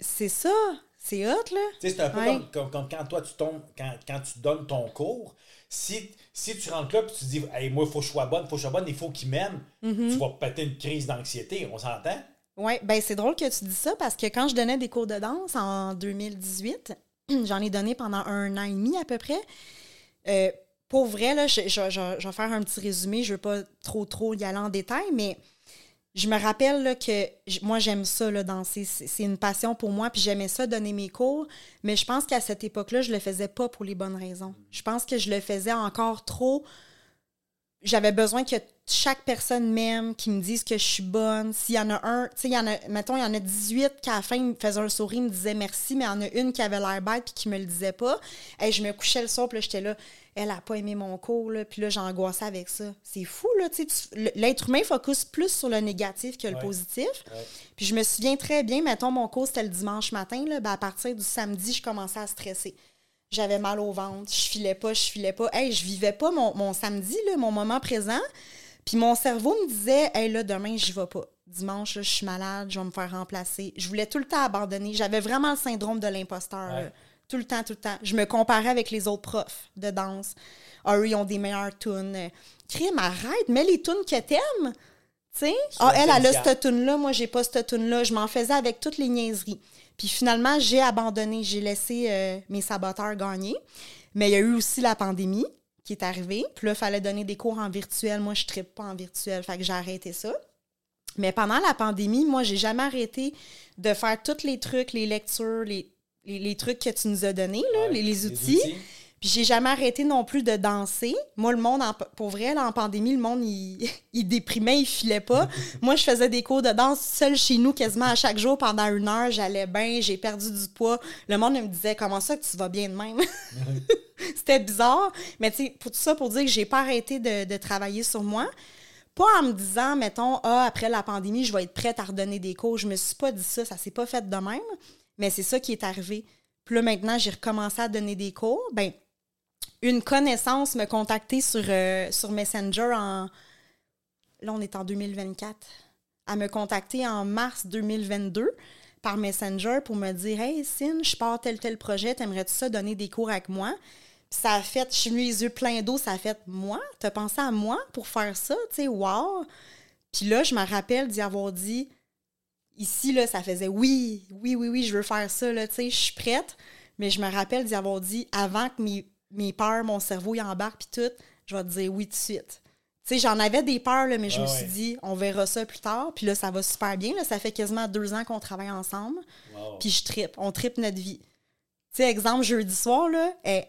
c'est ça. C'est hot, là. Tu sais, c'est un peu Ouais. comme, comme- comme quand toi, tu tombes, quand, quand tu donnes ton cours. Si, si tu rentres là et tu te dis, hey, moi, il faut que je sois bonne, il faut que je sois bonne, il faut qu'il m'aime, Mm-hmm. tu vas péter une crise d'anxiété. On s'entend? Oui, ben c'est drôle que tu dis ça parce que quand je donnais des cours de danse en 2018, j'en ai donné pendant un an et demi à peu près. Euh, pour vrai, je, vais faire un petit résumé, je ne veux pas trop trop y aller en détail, mais je me rappelle que moi j'aime ça, là, danser. C'est une passion pour moi, puis j'aimais ça donner mes cours, mais je pense qu'à cette époque-là, je le faisais pas pour les bonnes raisons. Je pense que je le faisais encore trop j'avais besoin que chaque personne m'aime, qui me dise que je suis bonne. S'il y en a un, tu sais, il y en a, mettons, il y en a 18 qui à la fin me faisaient un sourire, me disaient merci, mais il y en a une qui avait l'air bête puis qui me le disait pas. Et je me couchais le soir, puis là, j'étais là, elle a pas aimé mon cours, là, puis là, j'angoissais avec ça. C'est fou, là, tu sais, l'être humain focus plus sur le négatif que le Ouais. positif. Ouais. Puis je me souviens très bien, mettons, mon cours, c'était le dimanche matin, là, ben, à partir du samedi, je commençais à stresser. J'avais mal au ventre, je filais pas, je filais pas. Hey, je vivais pas mon, mon samedi, là, mon moment présent. Puis mon cerveau me disait, hey, là, demain, j'y vais pas. Dimanche, là, je suis malade, je vais me faire remplacer. Je voulais tout le temps abandonner. J'avais vraiment le syndrome de l'imposteur. Ouais. là. Tout le temps, tout le temps. Je me comparais avec les autres profs de danse. Ah, eux, ils ont des meilleures tunes. Crime, arrête, mets les tunes que t'aimes. Tu sais? Ah, elle, elle a cette tune-là, moi, j'ai pas cette tune-là. Je m'en faisais avec toutes les niaiseries. Puis finalement, j'ai abandonné. J'ai laissé euh, mes saboteurs gagner. Mais il y a eu aussi la pandémie qui est arrivée. Puis là, il fallait donner des cours en virtuel. Moi, je ne pas en virtuel. Fait que j'ai arrêté ça. Mais pendant la pandémie, moi, j'ai jamais arrêté de faire tous les trucs, les lectures, les, les, les trucs que tu nous as donnés, là, Ouais, les, les outils. Puis j'ai jamais arrêté non plus de danser. Moi, le monde, en- pour vrai, là, en pandémie, le monde, il, il déprimait, il filait pas. Moi, je faisais des cours de danse seule chez nous quasiment à chaque jour pendant une heure. J'allais bien, j'ai perdu du poids. Le monde me disait, comment ça que tu vas bien de même? C'était bizarre. Mais tu sais, pour tout ça, pour dire que j'ai pas arrêté de, de travailler sur moi. Pas en me disant, mettons, ah, après la pandémie, je vais être prête à redonner des cours. Je me suis pas dit ça, ça s'est pas fait de même. Mais c'est ça qui est arrivé. Puis là, maintenant, j'ai recommencé à donner des cours. Ben, une connaissance me contacter sur, euh, sur Messenger en. Là, on est en 2024. Elle me contacter en mars 2022 par Messenger pour me dire Hey, Sin, je pars tel tel projet, t'aimerais-tu ça donner des cours avec moi? Puis ça a fait, je suis les yeux pleins d'eau, ça a fait Moi, t'as pensé à moi pour faire ça? Tu sais, wow! Puis là, je me rappelle d'y avoir dit Ici, là, ça faisait oui, oui, oui, oui, je veux faire ça, là, tu sais, je suis prête. Mais je me rappelle d'y avoir dit avant que mes, mes peurs, mon cerveau y embarque, puis tout, je vais te dire oui tout de suite. Tu sais, j'en avais des peurs, là, mais je Ah me ouais. suis dit, on verra ça plus tard. Puis là, ça va super bien. Là, ça fait quasiment deux ans qu'on travaille ensemble. Wow. Puis je tripe. On tripe notre vie. Tu sais, exemple, jeudi soir, là, elle-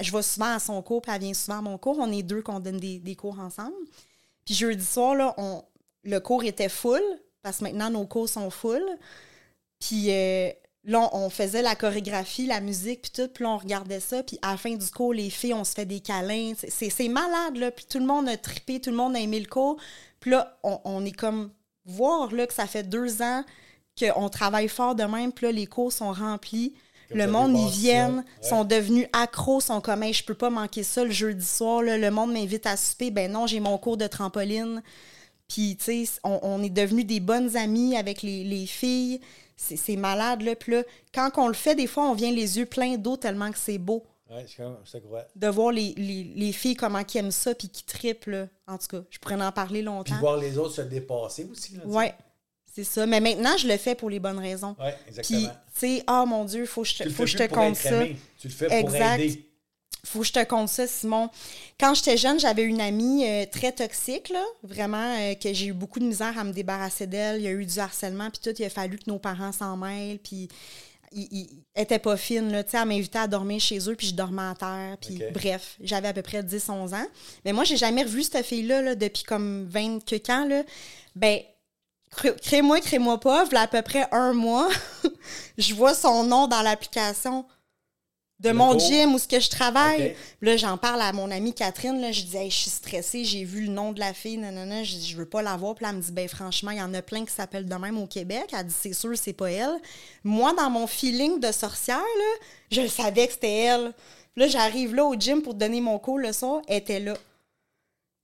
je vais souvent à son cours, puis elle vient souvent à mon cours. On est deux qu'on donne des, des cours ensemble. Puis jeudi soir, là, on, le cours était full, parce que maintenant, nos cours sont full. Puis euh, là, on, faisait la chorégraphie, la musique, puis tout. Puis on regardait ça. Puis à la fin du cours, les filles, on se fait des câlins. C'est- malade, là. Puis tout le monde a trippé, tout le monde a aimé le cours. Puis là, on, on est comme voir là, que ça fait deux ans qu'on travaille fort de même. Puis là, les cours sont remplis. Que le monde, ils viennent, Ouais. sont devenus accros, sont comme, hey, je peux pas manquer ça le jeudi soir. là. Le monde m'invite à souper. Ben non, j'ai mon cours de trampoline. Puis, tu sais, on, on est devenus des bonnes amies avec les, les filles. C'est malade, là. Puis là, quand on le fait, des fois, on vient les yeux pleins d'eau tellement que c'est beau Ouais, je, crois. de voir les, les, les filles comment qui aiment ça puis qui trippent, là. En tout cas, je pourrais en parler Puis longtemps. voir les autres se dépasser aussi. Là. Ouais, c'est ça. Mais maintenant, je le fais pour les bonnes raisons. Puis, exactement. tu sais, oh mon Dieu, faut que je faut que je te compte ça. Tu le fais pour Exact. aider. Faut que je te compte ça, Simon. Quand j'étais jeune, j'avais une amie euh, très toxique, là, vraiment, euh, que j'ai eu beaucoup de misère à me débarrasser d'elle. Il y a eu du harcèlement, puis tout, il a fallu que nos parents s'en mêlent, puis il, il- elle était pas fine, là, tu sais, elle m'invitait à dormir chez eux, puis je dormais à terre, puis bref, j'avais à peu près 10-11 ans. Mais moi, j'ai jamais revu cette fille-là, là, depuis comme 20 que ans, là. Ben, cré- crée-moi, crée-moi pas, voilà à peu près un mois, je vois son nom dans l'application de Le mon cours? gym où ce que je travaille. Là, j'en parle à mon amie Catherine. Là, je dis, Hey, je suis stressée, j'ai vu le nom de la fille, nanana, je dis, je veux pas la voir. Puis là, elle me dit, ben franchement, il y en a plein qui s'appellent de même au Québec. Elle dit, c'est sûr, c'est pas elle. Moi, dans mon feeling de sorcière, là, je le savais que c'était elle. Puis là, j'arrive là au gym pour donner mon cours le soir, elle était là.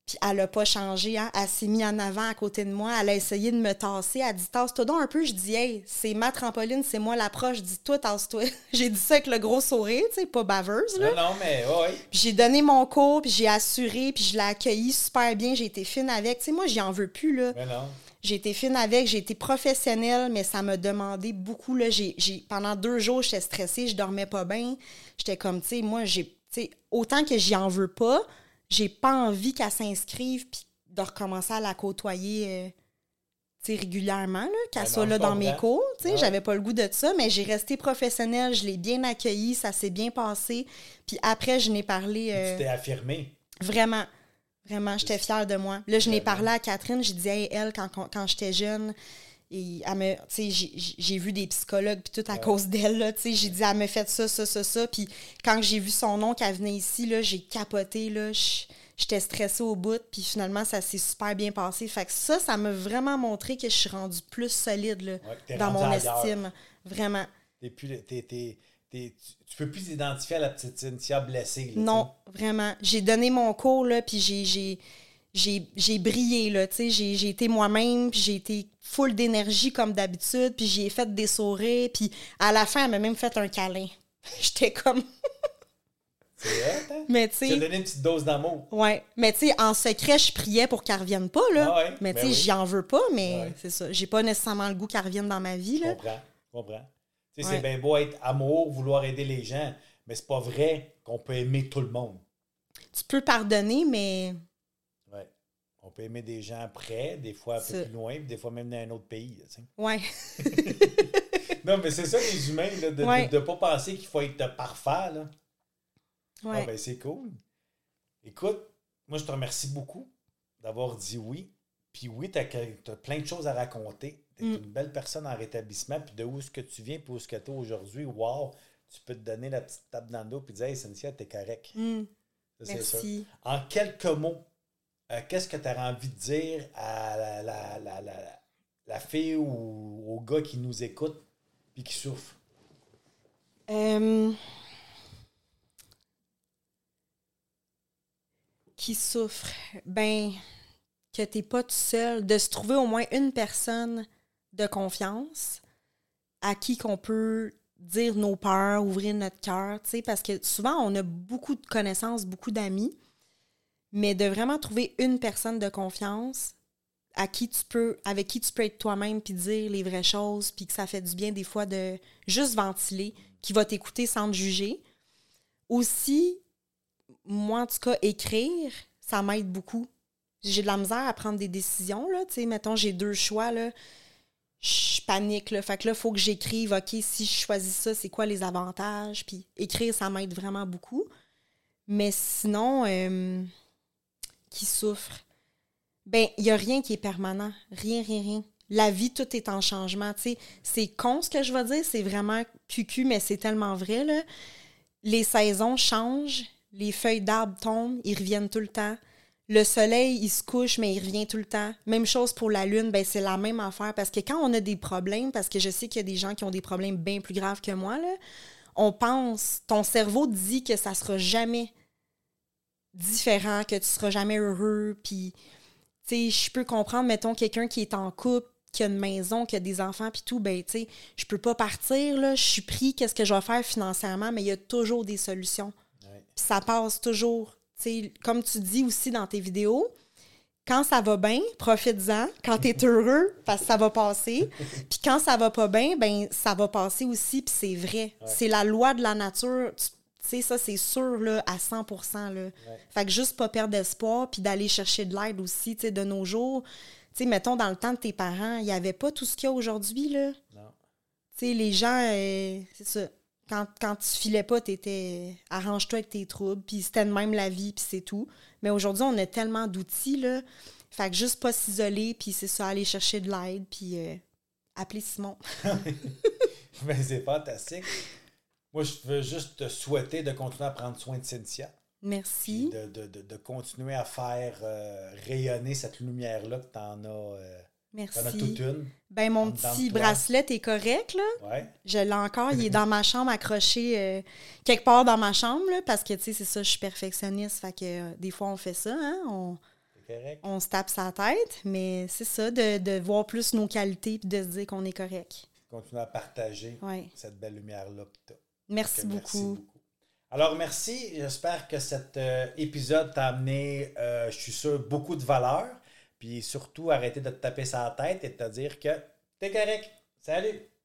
Puis elle a pas changé, hein. Elle s'est mise en avant à côté de moi. Elle a essayé de me tasser. Elle dit Tasse-toi donc un peu. Je dis Hey, c'est ma trampoline, c'est moi l'approche. Dis Toi, tasse-toi. J'ai dit ça avec le gros sourire, tu sais, pas baveuse, là. Non, non, mais. Puis j'ai donné mon cours, puis j'ai assuré, puis je l'ai accueilli super bien. J'ai été fine avec. Tu sais, moi, j'y en veux plus, là. Mais non. J'ai été fine avec, j'ai été professionnelle, mais ça m'a demandé beaucoup. Là. J'ai, j'ai- pendant deux jours, j'étais stressée, je dormais pas bien. J'étais comme, tu sais, moi, j'ai, tu sais, autant que j'y en veux pas, j'ai pas envie qu'elle s'inscrive puis de recommencer à la côtoyer euh, régulièrement, qu'elle Ouais, soit là dans mes comprends. cours. Ouais. J'avais pas le goût de ça, mais j'ai resté professionnelle, je l'ai bien accueillie, ça s'est bien passé. Puis après, je n'ai parlé. euh, Tu t'es affirmé. Vraiment, vraiment, j'étais fière de moi. Là, je n'ai parlé à Catherine, j'ai dit, hey, elle, quand j'étais jeune, et j'ai- vu des psychologues puis tout à cause d'elle, j'ai dit, elle me fait ça, ça, ça, ça, puis quand j'ai vu son nom qu'elle venait ici, là, j'ai capoté, j'étais stressée au bout, puis finalement, ça s'est super bien passé. Fait que ça, ça m'a vraiment montré que je suis rendue plus solide, là, Ouais, dans mon ailleurs. estime, vraiment. T'es plus, t'es- t'es- t'es- tu, tu peux plus t'identifier à la petite Cynthia blessée. là, Non, vraiment. J'ai donné mon cours, là, puis j'ai, j'ai, brillé, là, tu sais. J'ai, été moi-même, puis j'ai été full d'énergie comme d'habitude, puis j'ai fait des sourires, puis à la fin, elle m'a même fait un câlin. J'étais comme... hot, hein? Mais tu sais... donné une petite dose d'amour. Ouais, mais tu sais, en secret, je priais pour qu'elle revienne pas, là. Ah ouais, mais ben tu sais, oui. j'y en veux pas, mais Ouais. c'est ça. J'ai pas nécessairement le goût qu'elle revienne dans ma vie, Je là. comprends. Je comprends. Tu sais, Ouais. c'est bien beau être amour, vouloir aider les gens, mais c'est pas vrai qu'on peut aimer tout le monde. Tu peux pardonner, mais... Peut aimer des gens près, des fois un peu plus loin, puis des fois même dans un autre pays. Ouais. non, mais c'est ça les humains, là, de ne Ouais. pas penser qu'il faut être parfait. Là. Ouais. Ah, ben, c'est cool. Écoute, moi, je te remercie beaucoup d'avoir dit oui. Puis oui, tu as, plein de choses à raconter. Tu es Mm. une belle personne en rétablissement. Puis de où est-ce que tu viens, puis où est-ce que tu es aujourd'hui, wow, tu peux te donner la petite tape dans le dos puis dire Hey, Cynthia, t'es correct. Mm, Ça, merci. En quelques mots, euh, qu'est-ce que tu as envie de dire à la, la, la, la- fille ou au gars qui nous écoute puis qui souffre? Euh, Qui souffre? Ben, que t'es pas tout seul. De se trouver au moins une personne de confiance à qui qu'on peut dire nos peurs, ouvrir notre cœur, tu sais, parce que souvent, on a beaucoup de connaissances, beaucoup d'amis, mais de vraiment trouver une personne de confiance à qui tu peux, avec qui tu peux être toi-même puis dire les vraies choses, puis que ça fait du bien des fois de juste ventiler, qui va t'écouter sans te juger. Aussi, moi, en tout cas, écrire, ça m'aide beaucoup. J'ai de la misère à prendre des décisions, là, tu sais, mettons, j'ai deux choix, là, je panique, là, fait que là, il faut que j'écrive, OK, si je choisis ça, c'est quoi les avantages, puis écrire, ça m'aide vraiment beaucoup. Mais sinon, euh, qui souffre? Ben, il n'y a rien qui est permanent. Rien, rien, rien. La vie, tout est en changement. C'est con ce que je vais dire, c'est vraiment cucu, mais c'est tellement vrai. Les saisons changent, les feuilles d'arbres tombent, ils reviennent tout le temps. Le soleil, il se couche, mais il revient tout le temps. Même chose pour la lune, ben c'est la même affaire. Parce que quand on a des problèmes, parce que je sais qu'il y a des gens qui ont des problèmes bien plus graves que moi, là, on pense, ton cerveau dit que ça sera jamais différent, que tu seras jamais heureux, puis tu sais, je peux comprendre, mettons, quelqu'un qui est en couple, qui a une maison, qui a des enfants, puis tout, ben, tu sais, je peux pas partir, là, je suis pris, qu'est-ce que je vais faire financièrement, mais il y a toujours des solutions. Ouais. Puis ça passe toujours. Tu sais, comme tu dis aussi dans tes vidéos, quand ça va bien, profite-en. Quand tu es heureux, parce que ça va passer. Puis quand ça va pas bien, ben ça va passer aussi, puis c'est vrai. C'est la loi de la nature. Tu tu sais, ça, c'est sûr, là, à 100% là. Fait que juste pas perdre espoir, puis d'aller chercher de l'aide aussi, tu sais, de nos jours. Tu sais, mettons, dans le temps de tes parents, il n'y avait pas tout ce qu'il y a aujourd'hui, là. Non. Tu sais, les gens, euh, c'est ça. Quand, quand tu filais pas, t'étais arrange-toi avec tes troubles, puis c'était de même la vie, puis c'est tout. Mais aujourd'hui, on a tellement d'outils, là. Fait que juste pas s'isoler, puis c'est ça, aller chercher de l'aide, puis euh, appeler Simon. Mais c'est fantastique. Moi, je veux juste te souhaiter de continuer à prendre soin de Cynthia. Merci. De, de, de, de continuer à faire euh, rayonner cette lumière-là que tu en as. euh, Merci. t'en as toute une. Ben, mon en petit bracelet est correct, là? Ouais. Je l'ai encore. Il est dans ma chambre, accroché euh, quelque part dans ma chambre, là, parce que, tu sais, c'est ça, je suis perfectionniste. Fait que des fois, on fait ça, hein. On, C'est correct. on se tape sa tête, mais c'est ça, de, de voir plus nos qualités puis de se dire qu'on est correct. Continuer à partager Ouais. cette belle lumière-là que tu as. Merci beaucoup. Alors, merci. J'espère que cet euh, épisode t'a amené, euh, je suis sûr, beaucoup de valeur. Puis surtout, arrêter de te taper sa tête et de te dire que t'es correct. Salut!